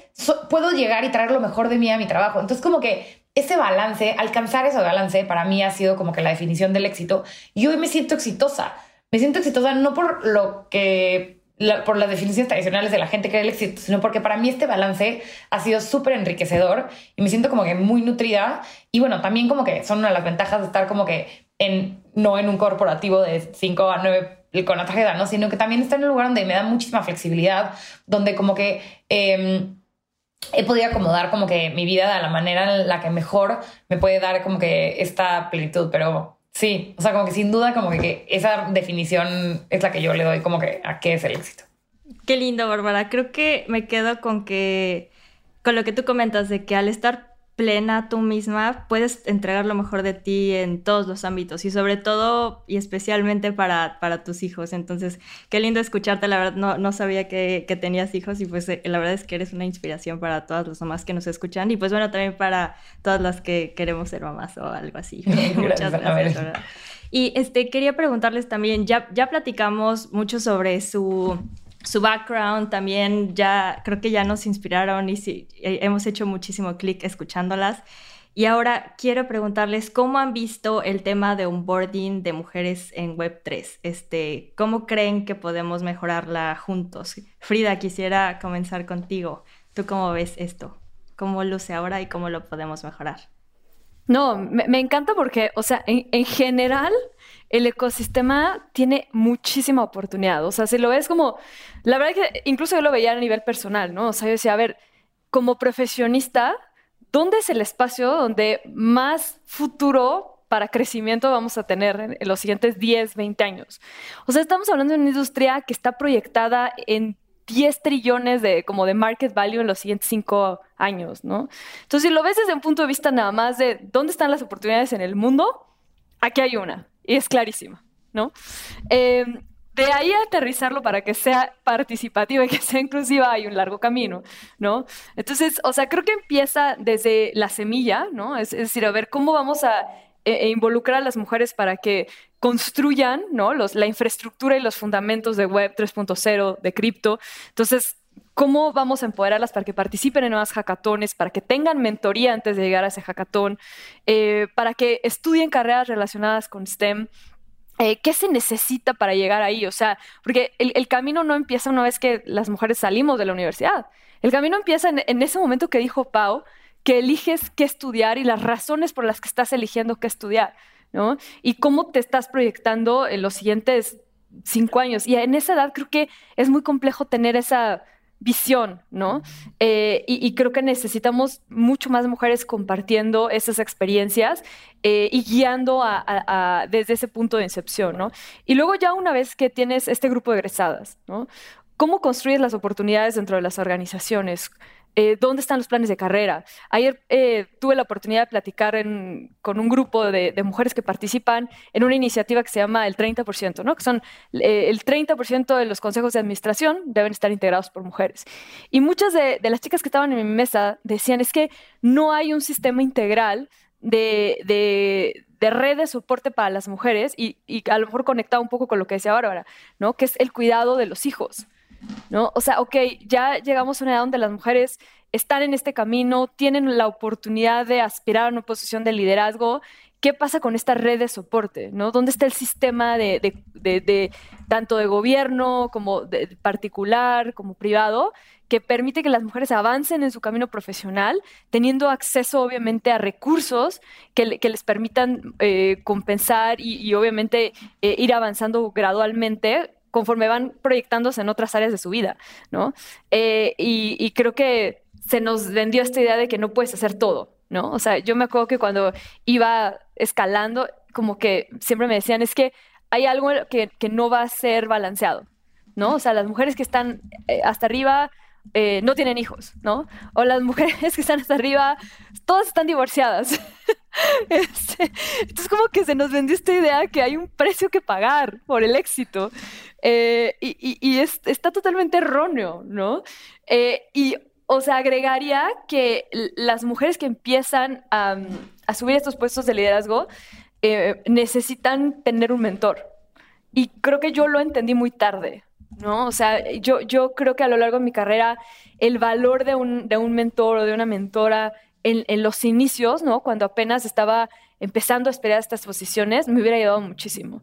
puedo llegar y traer lo mejor de mí a mi trabajo. Entonces como que ese balance, alcanzar ese balance, para mí ha sido como que la definición del éxito. Y hoy me siento exitosa. Me siento exitosa no por lo que por las definiciones tradicionales de la gente que el éxito, sino porque para mí este balance ha sido súper enriquecedor y me siento como que muy nutrida. Y bueno, también como que son una de las ventajas de estar como que en, no en un corporativo de 5 a 9 con la tarjeta, ¿no? Sino que también está en un lugar donde me da muchísima flexibilidad, donde como que em, he podido acomodar como que mi vida de la manera en la que mejor me puede dar como que esta plenitud, pero Sí, o sea, como que sin duda, como que, esa definición es la que yo le doy como que a qué es el éxito. Qué lindo, Bárbara. Creo que me quedo con que, con lo que tú comentas, de que al estar plena tú misma, puedes entregar lo mejor de ti en todos los ámbitos y sobre todo y especialmente para, para tus hijos. Entonces, qué lindo escucharte, la verdad no, no sabía que, que, tenías hijos y pues eh, la verdad es que eres una inspiración para todas las mamás que nos escuchan y pues bueno, también para todas las que queremos ser mamás o algo así. Muchas gracias. Y este, quería preguntarles también, ya, ya platicamos mucho sobre su su background también ya creo que ya nos inspiraron y sí, eh, hemos hecho muchísimo clic escuchándolas. Y ahora quiero preguntarles cómo han visto el tema de onboarding de mujeres en Web3. Este, ¿Cómo creen que podemos mejorarla juntos? Frida, quisiera comenzar contigo. ¿Tú cómo ves esto? ¿Cómo luce ahora y cómo lo podemos mejorar? No, me, encanta porque, o sea, en, general el ecosistema tiene muchísima oportunidad. O sea, si lo ves como, la verdad que incluso yo lo veía a nivel personal, ¿no? O sea, yo decía, a ver, como profesionista, ¿dónde es el espacio donde más futuro para crecimiento vamos a tener en, los siguientes 10, 20 años? O sea, estamos hablando de una industria que está proyectada en 10 trillones de, como de market value en los siguientes 5 años, ¿no? Entonces, si lo ves desde un punto de vista nada más de dónde están las oportunidades en el mundo, aquí hay una, y es clarísima, ¿no? Em, de ahí a aterrizarlo para que sea participativa y que sea inclusiva hay un largo camino, ¿no? Entonces, o sea, creo que empieza desde la semilla, ¿no? Es, decir, a ver cómo vamos a e, e involucrar a las mujeres para que construyan ¿no? La infraestructura y los fundamentos de Web 3.0, de cripto. Entonces, ¿cómo vamos a empoderarlas para que participen en nuevas hackatones, para que tengan mentoría antes de llegar a ese hackathon, eh, para que estudien carreras relacionadas con STEM? Eh, ¿Qué se necesita para llegar ahí? O sea, porque el, camino no empieza una vez que las mujeres salimos de la universidad. El camino empieza en, en ese momento que dijo Pau, que eliges qué estudiar y las razones por las que estás eligiendo qué estudiar. ¿no? Y cómo te estás proyectando en los siguientes cinco años. Y en esa edad creo que es muy complejo tener esa visión, ¿no? Eh, y, creo que necesitamos mucho más mujeres compartiendo esas experiencias eh, y guiando desde ese punto de incepción, ¿no? Y luego ya una vez que tienes este grupo de egresadas, ¿no? ¿Cómo construyes las oportunidades dentro de las organizaciones? Eh, dónde están los planes de carrera. Ayer eh, tuve la oportunidad de platicar con un grupo de, mujeres que participan en una iniciativa que se llama el 30%, ¿no? que son eh, el 30% de los consejos de administración deben estar integrados por mujeres. Y muchas de, las chicas que estaban en mi mesa decían, es que no hay un sistema integral de, de red de soporte para las mujeres y, y, a lo mejor conectado un poco con lo que decía Bárbara, ¿no? Que es el cuidado de los hijos. ¿No? O sea, ok, ya llegamos a una edad donde las mujeres están en este camino, tienen la oportunidad de aspirar a una posición de liderazgo. ¿Qué pasa con esta red de soporte? ¿no? ¿Dónde está el sistema de, tanto de gobierno como de particular, como privado, que permite que las mujeres avancen en su camino profesional, teniendo acceso obviamente a recursos que, les permitan eh, compensar y, obviamente eh, ir avanzando gradualmente conforme van proyectándose en otras áreas de su vida, ¿no? Eh, y, creo que se nos vendió esta idea de que no puedes hacer todo, ¿no? O sea, yo me acuerdo que cuando iba escalando, como que siempre me decían, es que hay algo que, que no va a ser balanceado, ¿no? O sea, las mujeres que están eh, hasta arriba eh, no tienen hijos, ¿no? O las mujeres que están hasta arriba, todas están divorciadas. Este, entonces como que se nos vendió esta idea que hay un precio que pagar por el éxito eh, y, está totalmente erróneo, ¿no? y o sea, agregaría que las mujeres que empiezan a, subir estos puestos de liderazgo necesitan tener un mentor. Y creo que yo lo entendí muy tarde, ¿no? O sea, yo, yo creo que a lo largo de mi carrera el valor de un, de un mentor o de una mentora en, los inicios, ¿no? Cuando apenas estaba empezando a esperar estas posiciones, me hubiera ayudado muchísimo.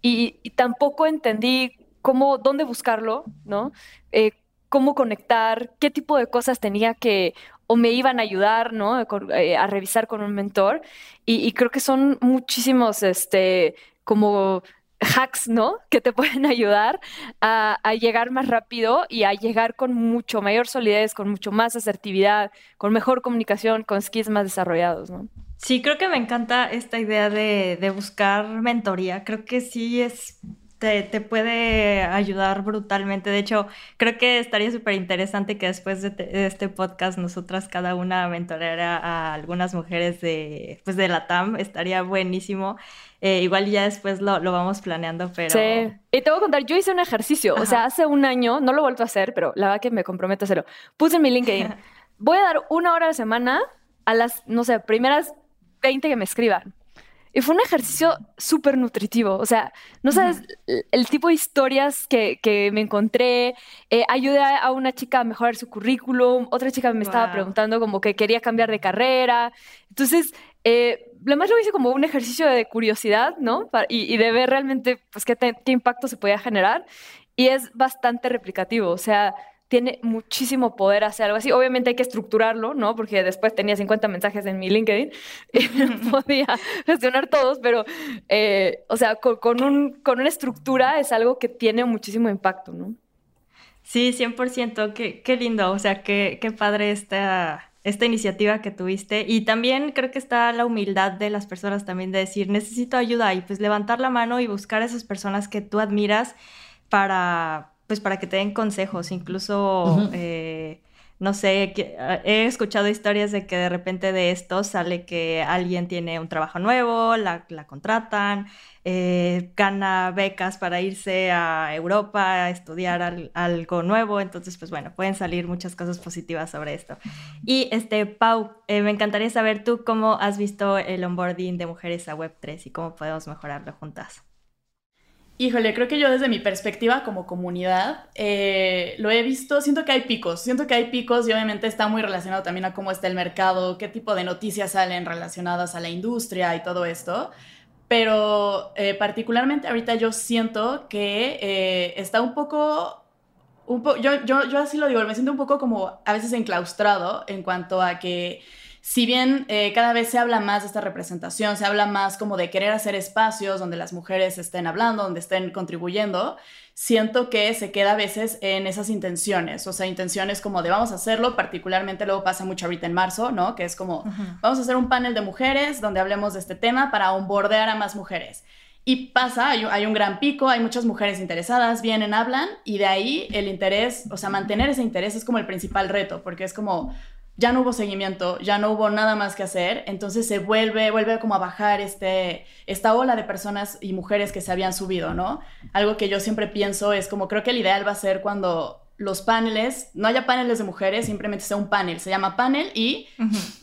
Y, tampoco entendí cómo, dónde buscarlo, ¿no? Eh, cómo conectar, qué tipo de cosas tenía que o me iban a ayudar, ¿no? Eh, a revisar con un mentor. Y, y, creo que son muchísimos, este, como hacks, ¿no? Que te pueden ayudar a, llegar más rápido y a llegar con mucho mayor solidez, con mucho más asertividad, con mejor comunicación, con skills más desarrollados, ¿no? Sí, creo que me encanta esta idea de, buscar mentoría. Creo que sí es te, puede ayudar brutalmente. De hecho, creo que estaría súper interesante que después de, este podcast nosotras cada una mentoreara a algunas mujeres de, pues de la TAM. Estaría buenísimo. Eh, igual ya después lo, lo, vamos planeando, pero... Sí. Y te voy a contar, yo hice un ejercicio, o sea, hace un año, no lo he vuelto a hacer, pero la verdad que me comprometo a hacerlo. Puse en mi LinkedIn, voy a dar una hora a la semana a las, no sé, primeras 20 que me escriban. Y fue un ejercicio súper nutritivo. O sea, no sabes el tipo de historias que, que me encontré. Eh, ayudé a una chica a mejorar su currículum. Otra chica me estaba preguntando como que quería cambiar de carrera. Entonces, eh, lo más lo hice como un ejercicio de curiosidad, ¿no? y, de ver realmente pues, qué, qué impacto se podía generar. Y es bastante replicativo, o sea, tiene muchísimo poder hacer algo así. Obviamente hay que estructurarlo, ¿no? Porque después tenía 50 mensajes en mi LinkedIn y no podía gestionar todos, pero, eh, o sea, con, un, con una estructura es algo que tiene muchísimo impacto, ¿no? Sí, 100%. Qué, qué lindo, o sea, qué, qué padre esta esta iniciativa que tuviste y también creo que está la humildad de las personas también de decir necesito ayuda y pues levantar la mano y buscar a esas personas que tú admiras para pues para que te den consejos incluso no sé, ah, he escuchado historias de que de repente de esto sale que alguien tiene un trabajo nuevo, la, contratan, eh, gana becas para irse a Europa a estudiar algo nuevo, entonces pues bueno, pueden salir muchas cosas positivas sobre esto. Y este, Pau, eh, me encantaría saber tú cómo has visto el onboarding de mujeres a Web3 y cómo podemos mejorarlo juntas. Híjole, creo que yo desde mi perspectiva como comunidad eh, lo he visto, siento que hay picos, siento que hay picos y obviamente está muy relacionado también a cómo está el mercado, qué tipo de noticias salen relacionadas a la industria y todo esto, pero eh, particularmente ahorita yo siento que eh, está un poco, yo así lo digo, me siento un poco como a veces enclaustrado en cuanto a que si bien eh, cada vez se habla más de esta representación, se habla más como de querer hacer espacios donde las mujeres estén hablando, donde estén contribuyendo, siento que se queda a veces en esas intenciones, o sea, intenciones como de vamos a hacerlo, particularmente luego pasa mucho ahorita en marzo, ¿no? Que es como, vamos a hacer un panel de mujeres donde hablemos de este tema para onboardear a más mujeres. Y pasa, hay, hay, un gran pico, hay muchas mujeres interesadas, vienen, hablan, y de ahí el interés, o sea, mantener ese interés es como el principal reto, porque es como, ya no hubo seguimiento, ya no hubo nada más que hacer, entonces se vuelve, vuelve como a bajar este, esta ola de personas y mujeres que se habían subido, ¿no? Algo que yo siempre pienso es como creo que el ideal va a ser cuando los paneles, no haya paneles de mujeres, simplemente sea un panel, se llama panel y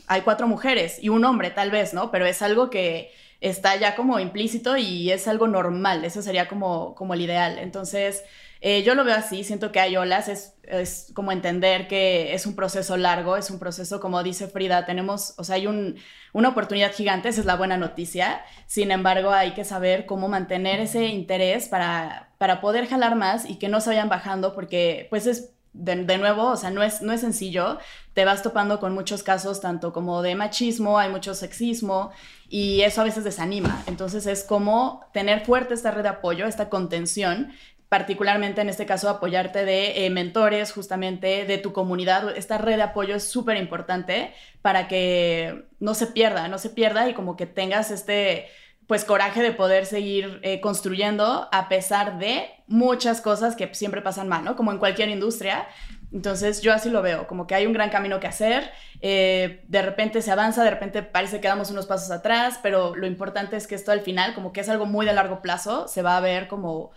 hay cuatro mujeres y un hombre tal vez, ¿no? Pero es algo que está ya como implícito y es algo normal, eso sería como, como el ideal. Entonces, eh, yo lo veo así, siento que hay olas, es, es, como entender que es un proceso largo, es un proceso, como dice Frida, tenemos, o sea, hay un, una oportunidad gigante, esa es la buena noticia, sin embargo hay que saber cómo mantener ese interés para, para poder jalar más y que no se vayan bajando, porque pues es de, de, nuevo, o sea, no es, no es sencillo, te vas topando con muchos casos tanto como de machismo, hay mucho sexismo y eso a veces desanima. Entonces es como tener fuerte esta red de apoyo, esta contención particularmente en este caso apoyarte de eh, mentores, justamente de tu comunidad. Esta red de apoyo es súper importante para que no se pierda, no se pierda y como que tengas este pues coraje de poder seguir eh, construyendo a pesar de muchas cosas que siempre pasan mal, ¿no? Como en cualquier industria. Entonces yo así lo veo, como que hay un gran camino que hacer, eh, de repente se avanza, de repente parece que damos unos pasos atrás, pero lo importante es que esto al final, como que es algo muy de largo plazo, se va a ver como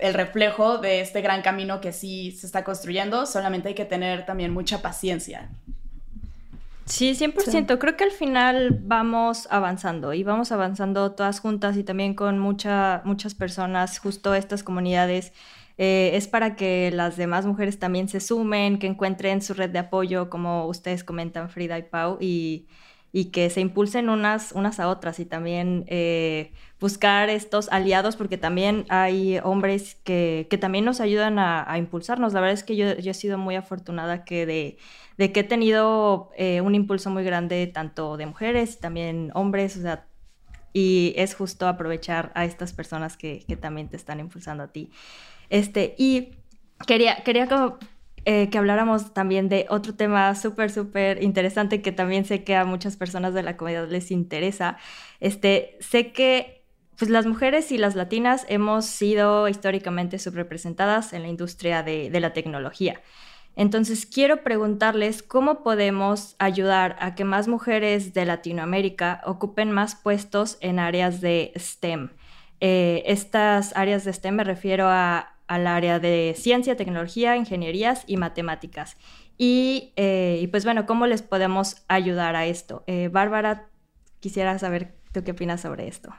el reflejo de este gran camino que sí se está construyendo, solamente hay que tener también mucha paciencia. Sí, 100%. Creo que al final vamos avanzando y vamos avanzando todas juntas y también con mucha, muchas personas, justo estas comunidades. Eh, es para que las demás mujeres también se sumen, que encuentren su red de apoyo, como ustedes comentan, Frida y Pau, y, y que se impulsen unas, unas a otras y también eh, buscar estos aliados, porque también hay hombres que, que también nos ayudan a, impulsarnos. La verdad es que yo, he sido muy afortunada que de, que he tenido eh, un impulso muy grande tanto de mujeres y también hombres, o sea, y es justo aprovechar a estas personas que, que también te están impulsando a ti. Este, y quería, quería eh, que habláramos también de otro tema súper, súper interesante que también sé que a muchas personas de la comunidad les interesa. Este, sé que pues, las mujeres y las latinas hemos sido históricamente subrepresentadas en la industria de, de la tecnología. Entonces, quiero preguntarles cómo podemos ayudar a que más mujeres de Latinoamérica ocupen más puestos en áreas de STEM. Eh, estas áreas de STEM me refiero a al área de ciencia, tecnología, ingenierías y matemáticas. Y, eh, y, pues bueno, ¿cómo les podemos ayudar a esto? Eh, Bárbara, quisiera saber tú qué opinas sobre esto.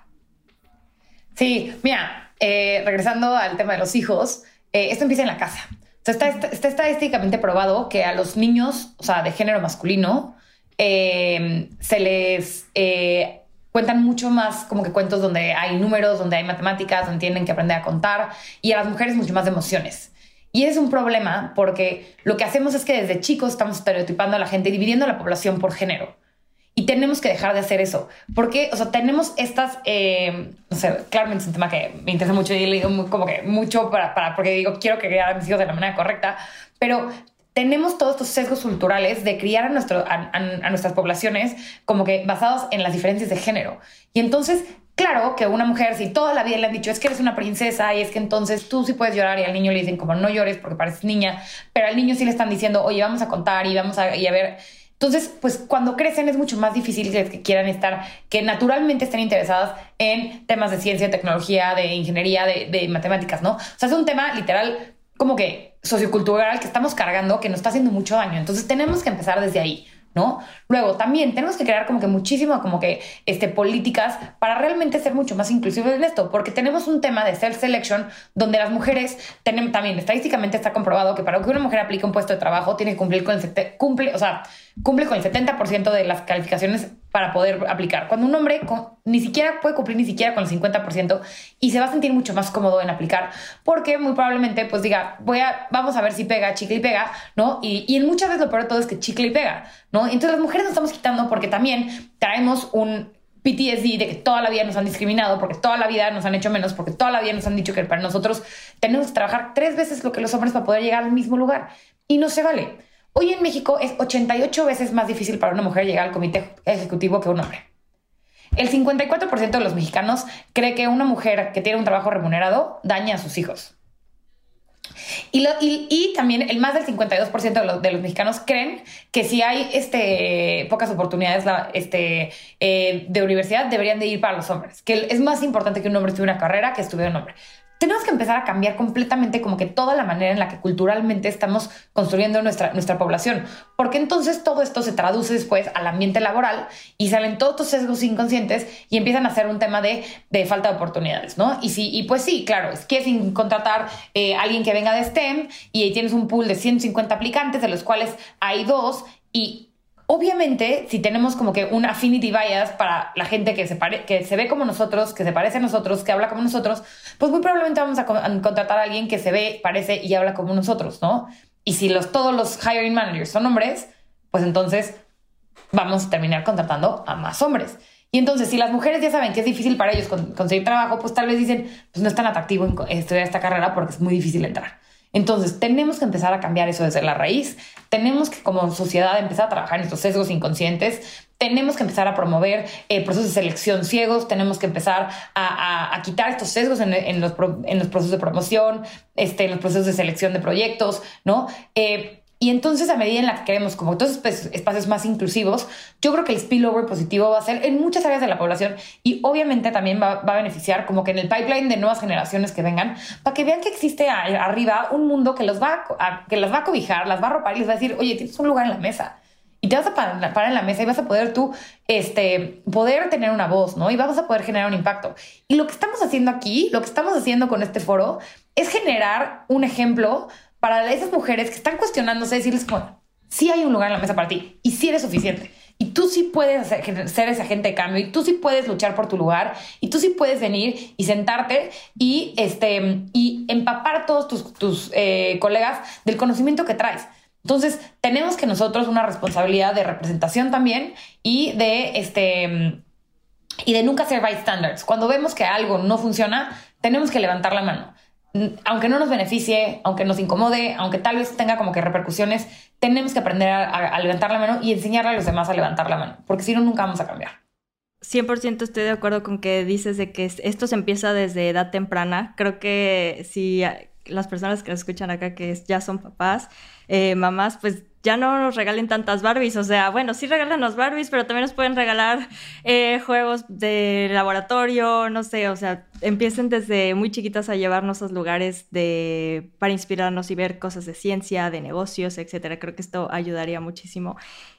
Sí, mira, eh, regresando al tema de los hijos, esto empieza en la casa. está, está, estadísticamente probado que a los niños, o sea, de género masculino, se les cuentan mucho más como que cuentos donde hay números, donde hay matemáticas, donde tienen que aprender a contar y a las mujeres mucho más emociones. Y es un problema porque lo que hacemos es que desde chicos estamos estereotipando a la gente, dividiendo a la población por género. Y tenemos que dejar de hacer eso. Porque, o sea, tenemos estas, eh, no sé, claramente es un tema que me interesa mucho y le digo como que mucho para, para porque digo, quiero que a mis hijos de la manera correcta, pero tenemos todos estos sesgos culturales de criar a, nuestras poblaciones como que basados en las diferencias de género. Y entonces, claro que una mujer, si toda la vida le han dicho es que eres una princesa y es que entonces tú sí puedes llorar y al niño le dicen como no llores porque pareces niña, pero al niño sí le están diciendo, oye, vamos a contar y vamos a, y a ver. Entonces, pues cuando crecen es mucho más difícil que quieran estar, que naturalmente estén interesadas en temas de ciencia, tecnología, de ingeniería, de matemáticas, ¿no? O sea, es un tema literal como que sociocultural que estamos cargando que nos está haciendo mucho daño. Entonces tenemos que empezar desde ahí. ¿no? Luego, también tenemos que crear como que muchísimo, como que, este, políticas para realmente ser mucho más inclusivos en esto, porque tenemos un tema de self-selection donde las mujeres, tienen, también estadísticamente está comprobado que para que una mujer aplique un puesto de trabajo tiene que cumplir con el, cumple, o sea, cumple con el 70% de las calificaciones para poder aplicar. Cuando un hombre ni siquiera puede cumplir ni siquiera con el 50% y se va a sentir mucho más cómodo en aplicar, porque muy probablemente pues diga, voy a, vamos a ver si pega, chicle y pega, ¿no? Y, y muchas veces lo peor de todo es que chicle y pega, ¿no? Entonces las mujeres nos estamos quitando porque también traemos un PTSD de que toda la vida nos han discriminado, porque toda la vida nos han hecho menos, porque toda la vida nos han dicho que para nosotros tenemos que trabajar tres veces lo que los hombres para poder llegar al mismo lugar. Y no se vale. Hoy en México es 88 veces más difícil para una mujer llegar al comité ejecutivo que un hombre. El 54% de los mexicanos cree que una mujer que tiene un trabajo remunerado daña a sus hijos. Y, también el más del 52% de los, de los, mexicanos creen que si hay este, pocas oportunidades este, eh, de universidad deberían de ir para los hombres, que es más importante que un hombre estudie una carrera que estudie un hombre tenemos que empezar a cambiar completamente como que toda la manera en la que culturalmente estamos construyendo nuestra, nuestra población, porque entonces todo esto se traduce después al ambiente laboral y salen todos estos sesgos inconscientes y empiezan a ser un tema de, de falta de oportunidades, ¿no? Y sí, y pues sí, claro, es que sin contratar eh, a alguien que venga de STEM y ahí tienes un pool de 150 aplicantes, de los cuales hay dos y Obviamente, si tenemos como que un affinity bias para la gente que se, que se ve como nosotros, que se parece a nosotros, que habla como nosotros, pues muy probablemente vamos a, contratar a alguien que se ve, parece y habla como nosotros, ¿no? Y si los, todos los hiring managers son hombres, pues entonces vamos a terminar contratando a más hombres. Y entonces, si las mujeres ya saben que es difícil para ellos conseguir trabajo, pues tal vez dicen, pues no es tan atractivo estudiar esta carrera porque es muy difícil entrar. Entonces, tenemos que empezar a cambiar eso desde la raíz. Tenemos que, como sociedad, empezar a trabajar en estos sesgos inconscientes. Tenemos que empezar a promover eh, procesos de selección ciegos. Tenemos que empezar a, quitar estos sesgos en, los, procesos de promoción, este, en los procesos de selección de proyectos, ¿no? Eh, y entonces, a medida en la que queremos como todos espacios más inclusivos, yo creo que el spillover positivo va a ser en muchas áreas de la población y obviamente también va, a beneficiar como que en el pipeline de nuevas generaciones que vengan, para que vean que existe arriba un mundo que, los va que las va a cobijar, las va a ropar y les va a decir, oye, tienes un lugar en la mesa. Y te vas a parar, en la mesa y vas a poder tú este, poder tener una voz, ¿no? Y vamos a poder generar un impacto. Y lo que estamos haciendo aquí, lo que estamos haciendo con este foro, es generar un ejemplo para esas mujeres que están cuestionándose, decirles como, sí hay un lugar en la mesa para ti y sí eres suficiente. Y tú sí puedes ser ese agente de cambio y tú sí puedes luchar por tu lugar y tú sí puedes venir y sentarte y, este, y empapar todos tus, tus eh, colegas del conocimiento que traes. Entonces, tenemos que nosotros una responsabilidad de representación también y de, este, y de nunca ser standards. Cuando vemos que algo no funciona, tenemos que levantar la mano aunque no nos beneficie, aunque nos incomode, aunque tal vez tenga como que repercusiones, tenemos que aprender a, levantar la mano y enseñarle a los demás a levantar la mano, porque si no, nunca vamos a cambiar. 100% estoy de acuerdo con que dices de que esto se empieza desde edad temprana. Creo que si las personas que escuchan acá que ya son papás, eh, mamás, pues ya no nos regalen tantas Barbies. O sea, bueno, sí regalan los Barbies, pero también nos pueden regalar eh, juegos de laboratorio, no sé, o sea, empiecen desde muy chiquitas a llevarnos a lugares de, para inspirarnos y ver cosas de ciencia, de negocios, etcétera. Creo que esto ayudaría muchísimo.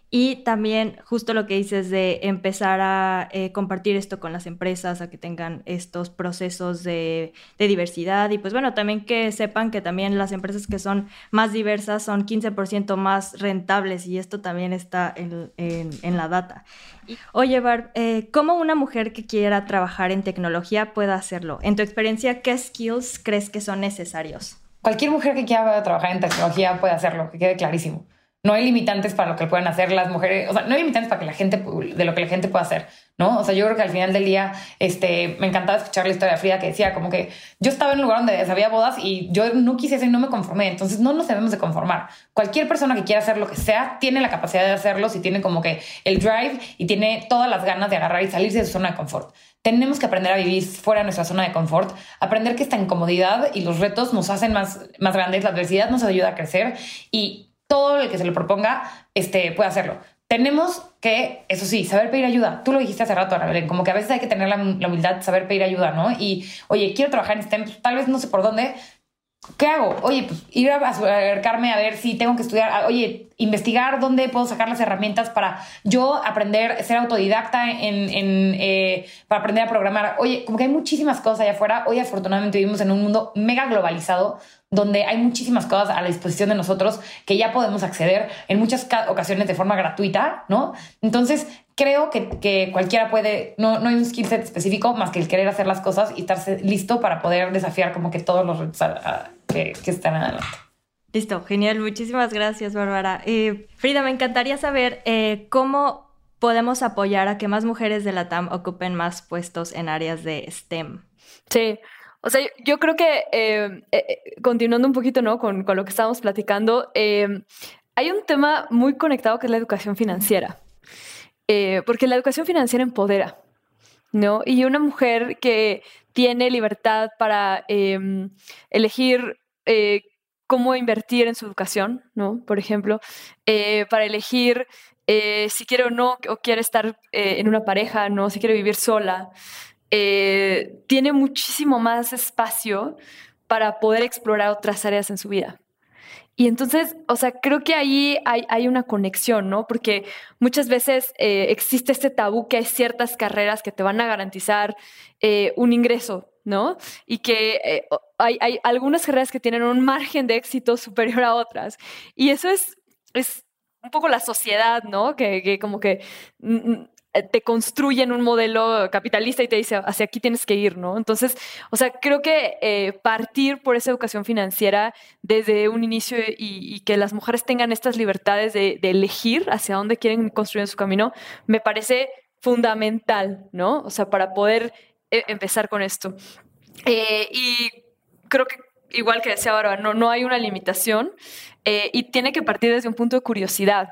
Y también justo lo que dices de empezar a eh, compartir esto con las empresas, a que tengan estos procesos de, diversidad y pues bueno, también que sepan que también las empresas que son más diversas son 15% más rentables y esto también está en, la data. Oye, Barb, eh, ¿cómo una mujer que quiera trabajar en tecnología puede hacerlo? En tu experiencia, ¿qué skills crees que son necesarios? Cualquier mujer que quiera trabajar en tecnología puede hacerlo, que quede clarísimo no hay limitantes para lo que pueden hacer las mujeres, o sea, no hay limitantes para que la gente, de lo que la gente pueda hacer, ¿no? O sea, yo creo que al final del día, este, me encantaba escuchar la historia de Frida que decía como que yo estaba en un lugar donde había bodas y yo no quise eso y no me conformé, entonces no nos debemos de conformar. Cualquier persona que quiera hacer lo que sea, tiene la capacidad de hacerlo si tiene como que el drive y tiene todas las ganas de agarrar y salirse de su zona de confort. Tenemos que aprender a vivir fuera de nuestra zona de confort, aprender que esta incomodidad y los retos nos hacen más, más grandes, la adversidad nos ayuda a crecer y todo el que se lo proponga este, puede hacerlo. Tenemos que, eso sí, saber pedir ayuda. Tú lo dijiste hace rato, Belén, como que a veces hay que tener la, humildad de saber pedir ayuda, ¿no? Y, oye, quiero trabajar en STEM, pues, tal vez no sé por dónde, ¿qué hago? Oye, pues ir a acercarme a ver si tengo que estudiar, oye, investigar dónde puedo sacar las herramientas para yo aprender, ser autodidacta en, en eh, para aprender a programar. Oye, como que hay muchísimas cosas allá afuera. Hoy afortunadamente vivimos en un mundo mega globalizado donde hay muchísimas cosas a la disposición de nosotros que ya podemos acceder en muchas ocasiones de forma gratuita, ¿no? Entonces, creo que, cualquiera puede, no, no hay un skill set específico más que el querer hacer las cosas y estarse listo para poder desafiar como que todos los retos que, están adelante. Listo, genial, muchísimas gracias, Bárbara. Eh, Frida, me encantaría saber eh, cómo podemos apoyar a que más mujeres de la TAM ocupen más puestos en áreas de STEM. Sí, o sea, yo creo que, eh, eh, eh, continuando un poquito, ¿no? Con, con lo que estábamos platicando, hay un tema muy conectado que es la educación financiera. Porque la educación financiera empodera, ¿no? Y una mujer que tiene libertad para em, elegir cómo invertir en su educación, ¿no? Por ejemplo, para elegir si quiere o no, o quiere estar en una pareja, ¿no? Si quiere vivir sola, eh, tiene muchísimo más espacio para poder explorar otras áreas en su vida. Y entonces, o sea, creo que ahí hay, una conexión, ¿no? Porque muchas veces eh, existe este tabú que hay ciertas carreras que te van a garantizar eh, un ingreso, ¿no? Y que hay, algunas carreras que tienen un margen de éxito superior a otras. Y eso es, es un poco la sociedad, ¿no? Que, que como que eh, te construyen un modelo capitalista y te dice, hacia aquí tienes que ir, ¿no? Entonces, o sea, creo que eh, partir por esa educación financiera desde un inicio y, que las mujeres tengan estas libertades de, elegir hacia dónde quieren construir su camino, me parece fundamental, ¿no? O sea, para poder eh, empezar con esto. Eh, y creo que, igual que decía Bárbara, no, no hay una limitación eh, y tiene que partir desde un punto de curiosidad.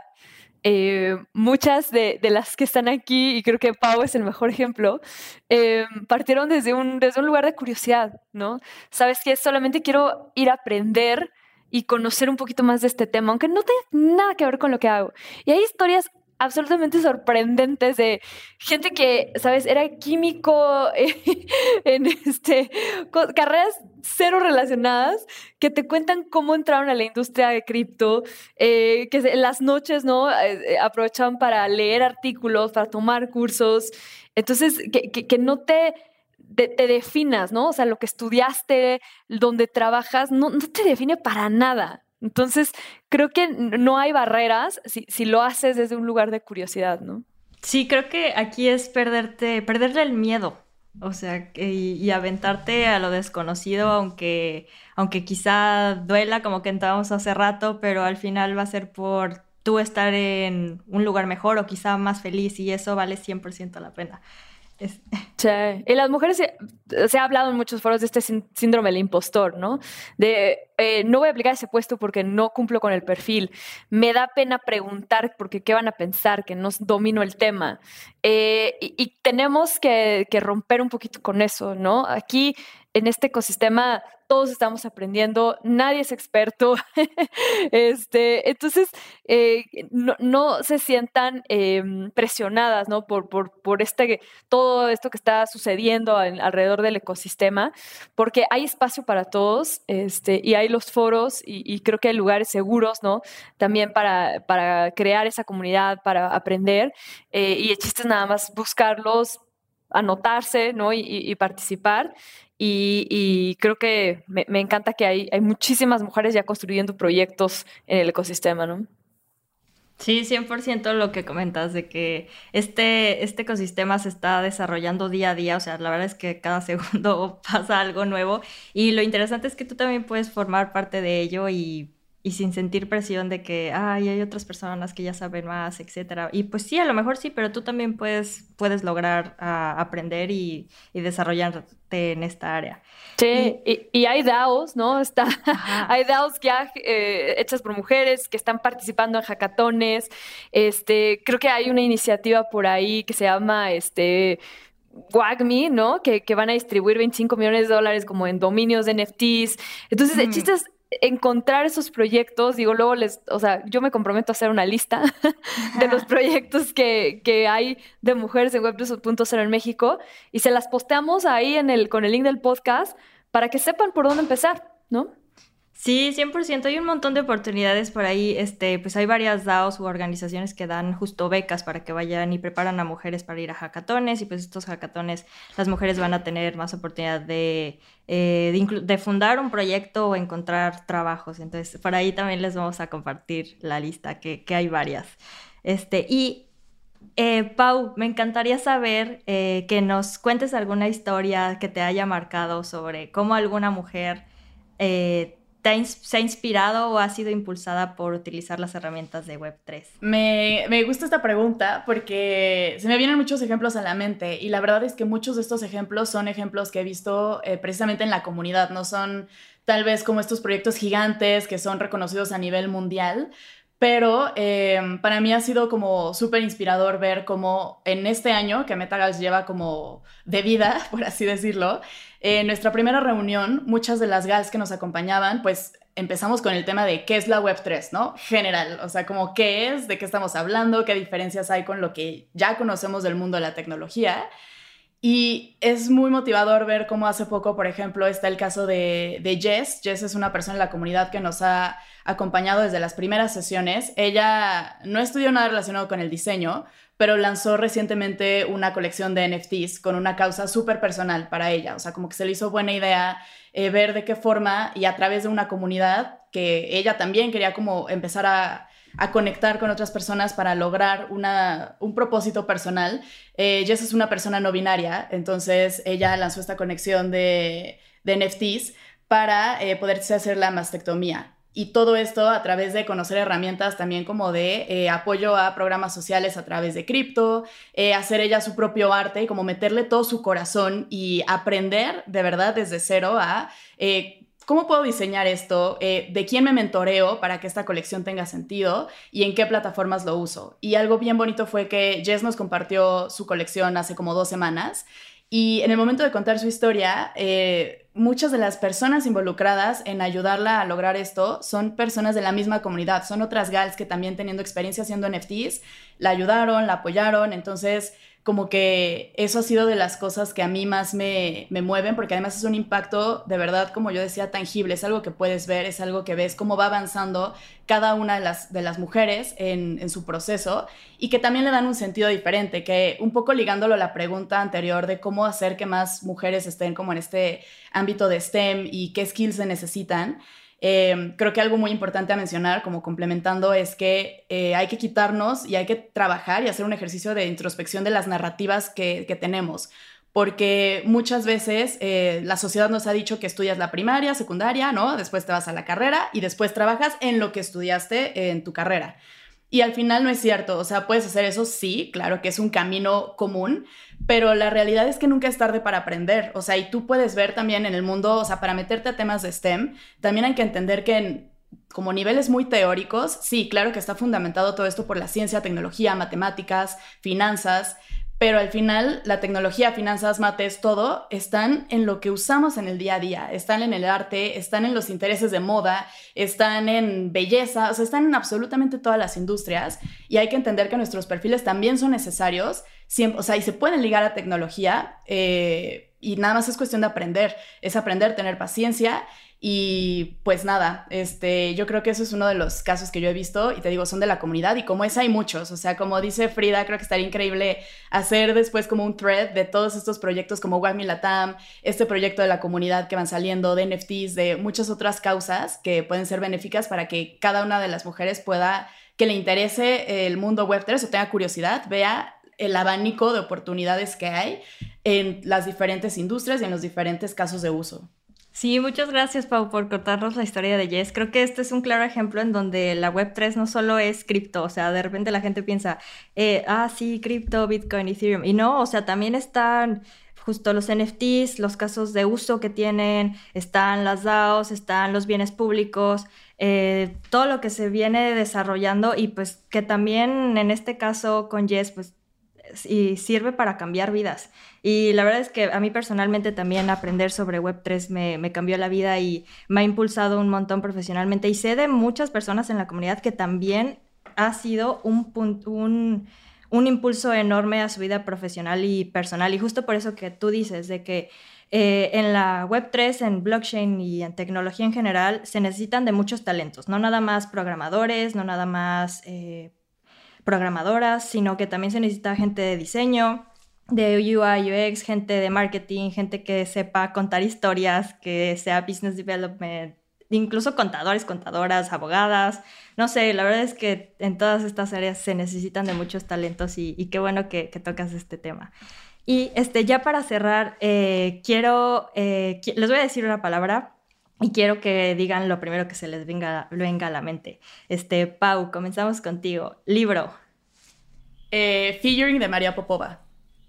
Muchas de, las que están aquí, y creo que Pau es el mejor ejemplo, partieron desde un, desde un lugar de curiosidad, ¿no? Sabes que solamente quiero ir a aprender y conocer un poquito más de este tema, aunque no tenga nada que ver con lo que hago. Y hay historias absolutamente sorprendentes de gente que, ¿sabes? Era químico en este, carreras cero relacionadas que te cuentan cómo entraron a la industria de cripto, eh, que en las noches, ¿no? Eh, aprovechaban para leer artículos, para tomar cursos. Entonces, que, que, no te, te, definas, ¿no? O sea, lo que estudiaste, donde trabajas, no, no te define para nada. Entonces, creo que no hay barreras si, si lo haces desde un lugar de curiosidad, ¿no? Sí, creo que aquí es perderte, perderle el miedo. O sea, y, y, aventarte a lo desconocido, aunque, aunque quizá duela, como que entramos hace rato, pero al final va a ser por tú estar en un lugar mejor o quizá más feliz y eso vale 100% la pena. Sí. Y las mujeres, se, ha hablado en muchos foros de este síndrome del impostor, ¿no? De eh, no voy a aplicar ese puesto porque no cumplo con el perfil. Me da pena preguntar porque qué van a pensar, que no domino el tema. Eh, y, tenemos que, que romper un poquito con eso, ¿no? Aquí en este ecosistema todos estamos aprendiendo, nadie es experto. este, entonces, eh, no, se sientan em, presionadas ¿no? por, por, por, este, todo esto que está sucediendo alrededor del ecosistema, porque hay espacio para todos este, y hay los foros y, creo que hay lugares seguros ¿no? también para, para crear esa comunidad, para aprender. Eh, y el chiste es nada más buscarlos, anotarse ¿no? y participar. Y, creo que me, encanta que hay, hay muchísimas mujeres ya construyendo proyectos en el ecosistema, ¿no? Sí, 100% lo que comentas de que este, este ecosistema se está desarrollando día a día, o sea, la verdad es que cada segundo pasa algo nuevo y lo interesante es que tú también puedes formar parte de ello y y sin sentir presión de que, ay, hay otras personas que ya saben más, etcétera. Y pues sí, a lo mejor sí, pero tú también puedes, puedes lograr ah, aprender y, y, desarrollarte en esta área. Sí, y, hay DAOs, ¿no? Está, hay DAOs eh, hechas por mujeres que están participando en hackatones. Este, creo que hay una iniciativa por ahí que se llama este WAGMI, ¿no? Que, que, van a distribuir 25 millones de dólares como en dominios de NFTs. Entonces, el chiste es encontrar esos proyectos, digo, luego les, o sea, yo me comprometo a hacer una lista de los proyectos que, que, hay de mujeres en Web 2.0 en México y se las posteamos ahí en el, con el link del podcast para que sepan por dónde empezar, ¿no? Sí, 100%. Hay un montón de oportunidades por ahí. Este, pues hay varias DAOs u organizaciones que dan justo becas para que vayan y preparan a mujeres para ir a hackatones. Y pues estos hackatones, las mujeres van a tener más oportunidad de, eh, de, fundar un proyecto o encontrar trabajos. Entonces, por ahí también les vamos a compartir la lista, que, que hay varias. Este, y eh, Pau, me encantaría saber eh, que nos cuentes alguna historia que te haya marcado sobre cómo alguna mujer se ha inspirado o ha sido impulsada por utilizar las herramientas de Web3? Me, me, gusta esta pregunta porque se me vienen muchos ejemplos a la mente y la verdad es que muchos de estos ejemplos son ejemplos que he visto eh, precisamente en la comunidad, no son tal vez como estos proyectos gigantes que son reconocidos a nivel mundial, pero eh, para mí ha sido como súper inspirador ver cómo en este año que Metagas lleva como de vida, por así decirlo, en nuestra primera reunión, muchas de las gals que nos acompañaban, pues empezamos con el tema de qué es la Web3, ¿no? General, o sea, como qué es, de qué estamos hablando, qué diferencias hay con lo que ya conocemos del mundo de la tecnología. Y es muy motivador ver cómo hace poco, por ejemplo, está el caso de, de Jess. Jess es una persona en la comunidad que nos ha acompañado desde las primeras sesiones. Ella no estudió nada relacionado con el diseño, pero lanzó recientemente una colección de NFTs con una causa súper personal para ella. O sea, como que se le hizo buena idea eh, ver de qué forma y a través de una comunidad que ella también quería como empezar a, conectar con otras personas para lograr una, un propósito personal. Eh, Jess es una persona no binaria, entonces ella lanzó esta conexión de, de NFTs para eh, poderse hacer la mastectomía y todo esto a través de conocer herramientas también como de eh, apoyo a programas sociales a través de cripto, eh, hacer ella su propio arte y como meterle todo su corazón y aprender de verdad desde cero a eh, ¿Cómo puedo diseñar esto? ¿De quién me mentoreo para que esta colección tenga sentido? ¿Y en qué plataformas lo uso? Y algo bien bonito fue que Jess nos compartió su colección hace como dos semanas y en el momento de contar su historia, eh, muchas de las personas involucradas en ayudarla a lograr esto son personas de la misma comunidad, son otras gals que también teniendo experiencia haciendo NFTs, la ayudaron, la apoyaron, entonces como que eso ha sido de las cosas que a mí más me, mueven, porque además es un impacto de verdad, como yo decía, tangible, es algo que puedes ver, es algo que ves cómo va avanzando cada una de las, de las mujeres en, en su proceso y que también le dan un sentido diferente, que un poco ligándolo a la pregunta anterior de cómo hacer que más mujeres estén como en este ámbito de STEM y qué skills se necesitan. Em, creo que algo muy importante a mencionar, como complementando, es que eh, hay que quitarnos y hay que trabajar y hacer un ejercicio de introspección de las narrativas que, tenemos. Porque muchas veces eh, la sociedad nos ha dicho que estudias la primaria, secundaria, ¿no? Después te vas a la carrera y después trabajas en lo que estudiaste en tu carrera. Y al final no es cierto, o sea, puedes hacer eso, sí, claro que es un camino común, pero la realidad es que nunca es tarde para aprender, o sea, y tú puedes ver también en el mundo, o sea, para meterte a temas de STEM, también hay que entender que en como niveles muy teóricos, sí, claro que está fundamentado todo esto por la ciencia, tecnología, matemáticas, finanzas, pero al final la tecnología, finanzas, mates, todo están en lo que usamos en el día a día, están en el arte, están en los intereses de moda, están en belleza, o sea, están en absolutamente todas las industrias. Y hay que entender que nuestros perfiles también son necesarios, siempre, o sea, y se pueden ligar a tecnología eh, y nada más es cuestión de aprender, es aprender, tener paciencia y pues nada, este, yo creo que eso es uno de los casos que yo he visto y te digo, son de la comunidad y como es hay muchos, o sea, como dice Frida, creo que estaría increíble hacer después como un thread de todos estos proyectos como Wagmi Latam, este proyecto de la comunidad que van saliendo, de NFTs, de muchas otras causas que pueden ser benéficas para que cada una de las mujeres pueda, que le interese el mundo Web3 o tenga curiosidad, vea el abanico de oportunidades que hay en las diferentes industrias y en los diferentes casos de uso. Sí, muchas gracias, Pau, por contarnos la historia de Jess. Creo que este es un claro ejemplo en donde la Web3 no solo es cripto, o sea, de repente la gente piensa, eh, ah, sí, cripto, Bitcoin, Ethereum, y no, o sea, también están justo los NFTs, los casos de uso que tienen, están las DAOs, están los bienes públicos, eh, todo lo que se viene desarrollando y pues que también en este caso con Jess, pues y sirve para cambiar vidas. Y la verdad es que a mí personalmente también aprender sobre Web3 me, me, cambió la vida y me ha impulsado un montón profesionalmente. Y sé de muchas personas en la comunidad que también ha sido un, un, un impulso enorme a su vida profesional y personal. Y justo por eso que tú dices de que eh, en la Web3, en blockchain y en tecnología en general, se necesitan de muchos talentos, no nada más programadores, no nada más... Eh, programadoras, sino que también se necesita gente de diseño, de UI, UX, gente de marketing, gente que sepa contar historias, que sea business development, incluso contadores, contadoras, abogadas. No sé, la verdad es que en todas estas áreas se necesitan de muchos talentos y, qué bueno que, tocas este tema. Y este, ya para cerrar, eh, quiero, eh, les voy a decir una palabra y quiero que digan lo primero que se les venga, venga a la mente. Este, Pau, comenzamos contigo. Libro. Eh, figuring de María Popova.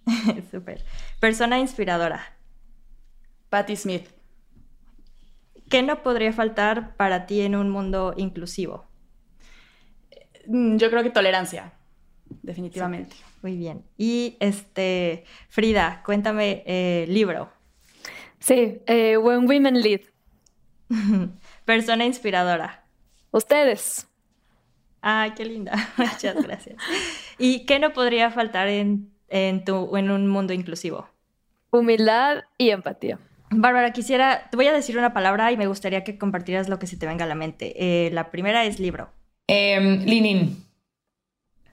Súper. Persona inspiradora. Patti Smith. ¿Qué no podría faltar para ti en un mundo inclusivo? Mm, yo creo que tolerancia, definitivamente. Muy bien. Y este, Frida, cuéntame eh, libro. Sí, eh, When Women Lead. Persona inspiradora. Ustedes. Ay, qué linda. Muchas gracias. ¿Y qué no podría faltar en, en, tu, en un mundo inclusivo? Humildad y empatía. Bárbara, quisiera, te voy a decir una palabra y me gustaría que compartieras lo que se te venga a la mente. Eh, la primera es libro. Eh, Linin.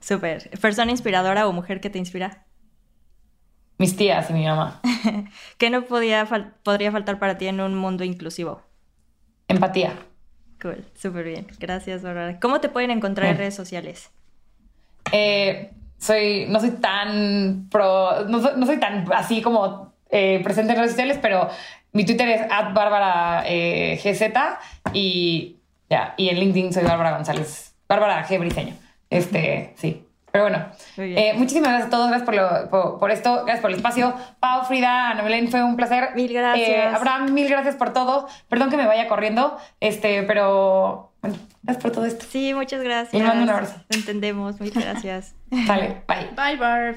Súper. ¿Persona inspiradora o mujer que te inspira? Mis tías y mi mamá. ¿Qué no podía podría faltar para ti en un mundo inclusivo? Empatía. Cool, súper bien. Gracias, Bárbara. ¿Cómo te pueden encontrar en redes sociales? Eh, soy, no soy tan pro, no, soy, tan así como eh, presente en redes sociales, pero mi Twitter es at Bárbara eh, GZ y Ya, y en LinkedIn soy Bárbara González, Bárbara G. Briceño. Este, sí. Pero bueno, eh, muchísimas gracias a todos, gracias por, lo, por, esto, gracias por el espacio. Pau, Frida, Ana Belén, fue un placer. Mil gracias. Eh, Abraham, mil gracias por todo. Perdón que me vaya corriendo, este, pero bueno, gracias por todo esto. Sí, muchas gracias. Y mando un abrazo. Entendemos, muchas gracias. Vale, bye. Bye, Barb.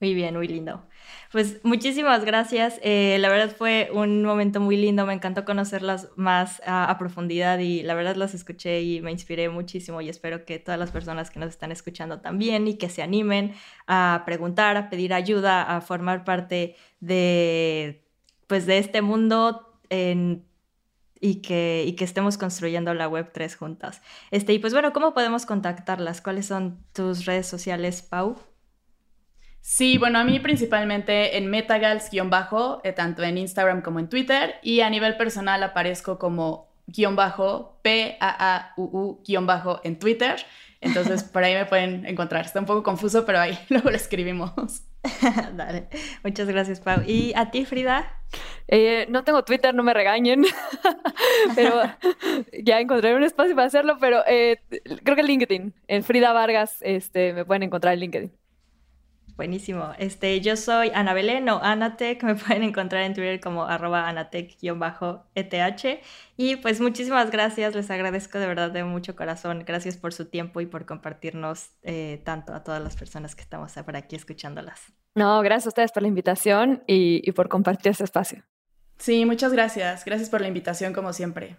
Muy bien, muy lindo. Pues muchísimas gracias. Eh, la verdad fue un momento muy lindo. Me encantó conocerlas más a, profundidad y la verdad las escuché y me inspiré muchísimo y espero que todas las personas que nos están escuchando también y que se animen a preguntar, a pedir ayuda, a formar parte de, pues, de este mundo y que, y que estemos construyendo la web 3 juntas. Este, y pues bueno, ¿cómo podemos contactarlas? ¿Cuáles son tus redes sociales, Pau? Sí, bueno, a mí principalmente en Metagals-bajo, eh, tanto en Instagram como en Twitter, y a nivel personal aparezco como guion bajo, P-A-A-U-U guion bajo en Twitter. Entonces por ahí me pueden encontrar. Está un poco confuso, pero ahí luego lo escribimos. Dale, muchas gracias, Pau. ¿Y a ti, Frida? Eh, no tengo Twitter, no me regañen, pero ya encontré un espacio para hacerlo, pero eh, creo que LinkedIn, en Frida Vargas, este, me pueden encontrar en LinkedIn. Buenísimo. Este, yo soy Ana Belén o Anatec. Me pueden encontrar en Twitter como arroba anatec-eth. Y pues muchísimas gracias. Les agradezco de verdad de mucho corazón. Gracias por su tiempo y por compartirnos eh, tanto a todas las personas que estamos por aquí escuchándolas. No, gracias a ustedes por la invitación y, y por compartir este espacio. Sí, muchas gracias. Gracias por la invitación como siempre.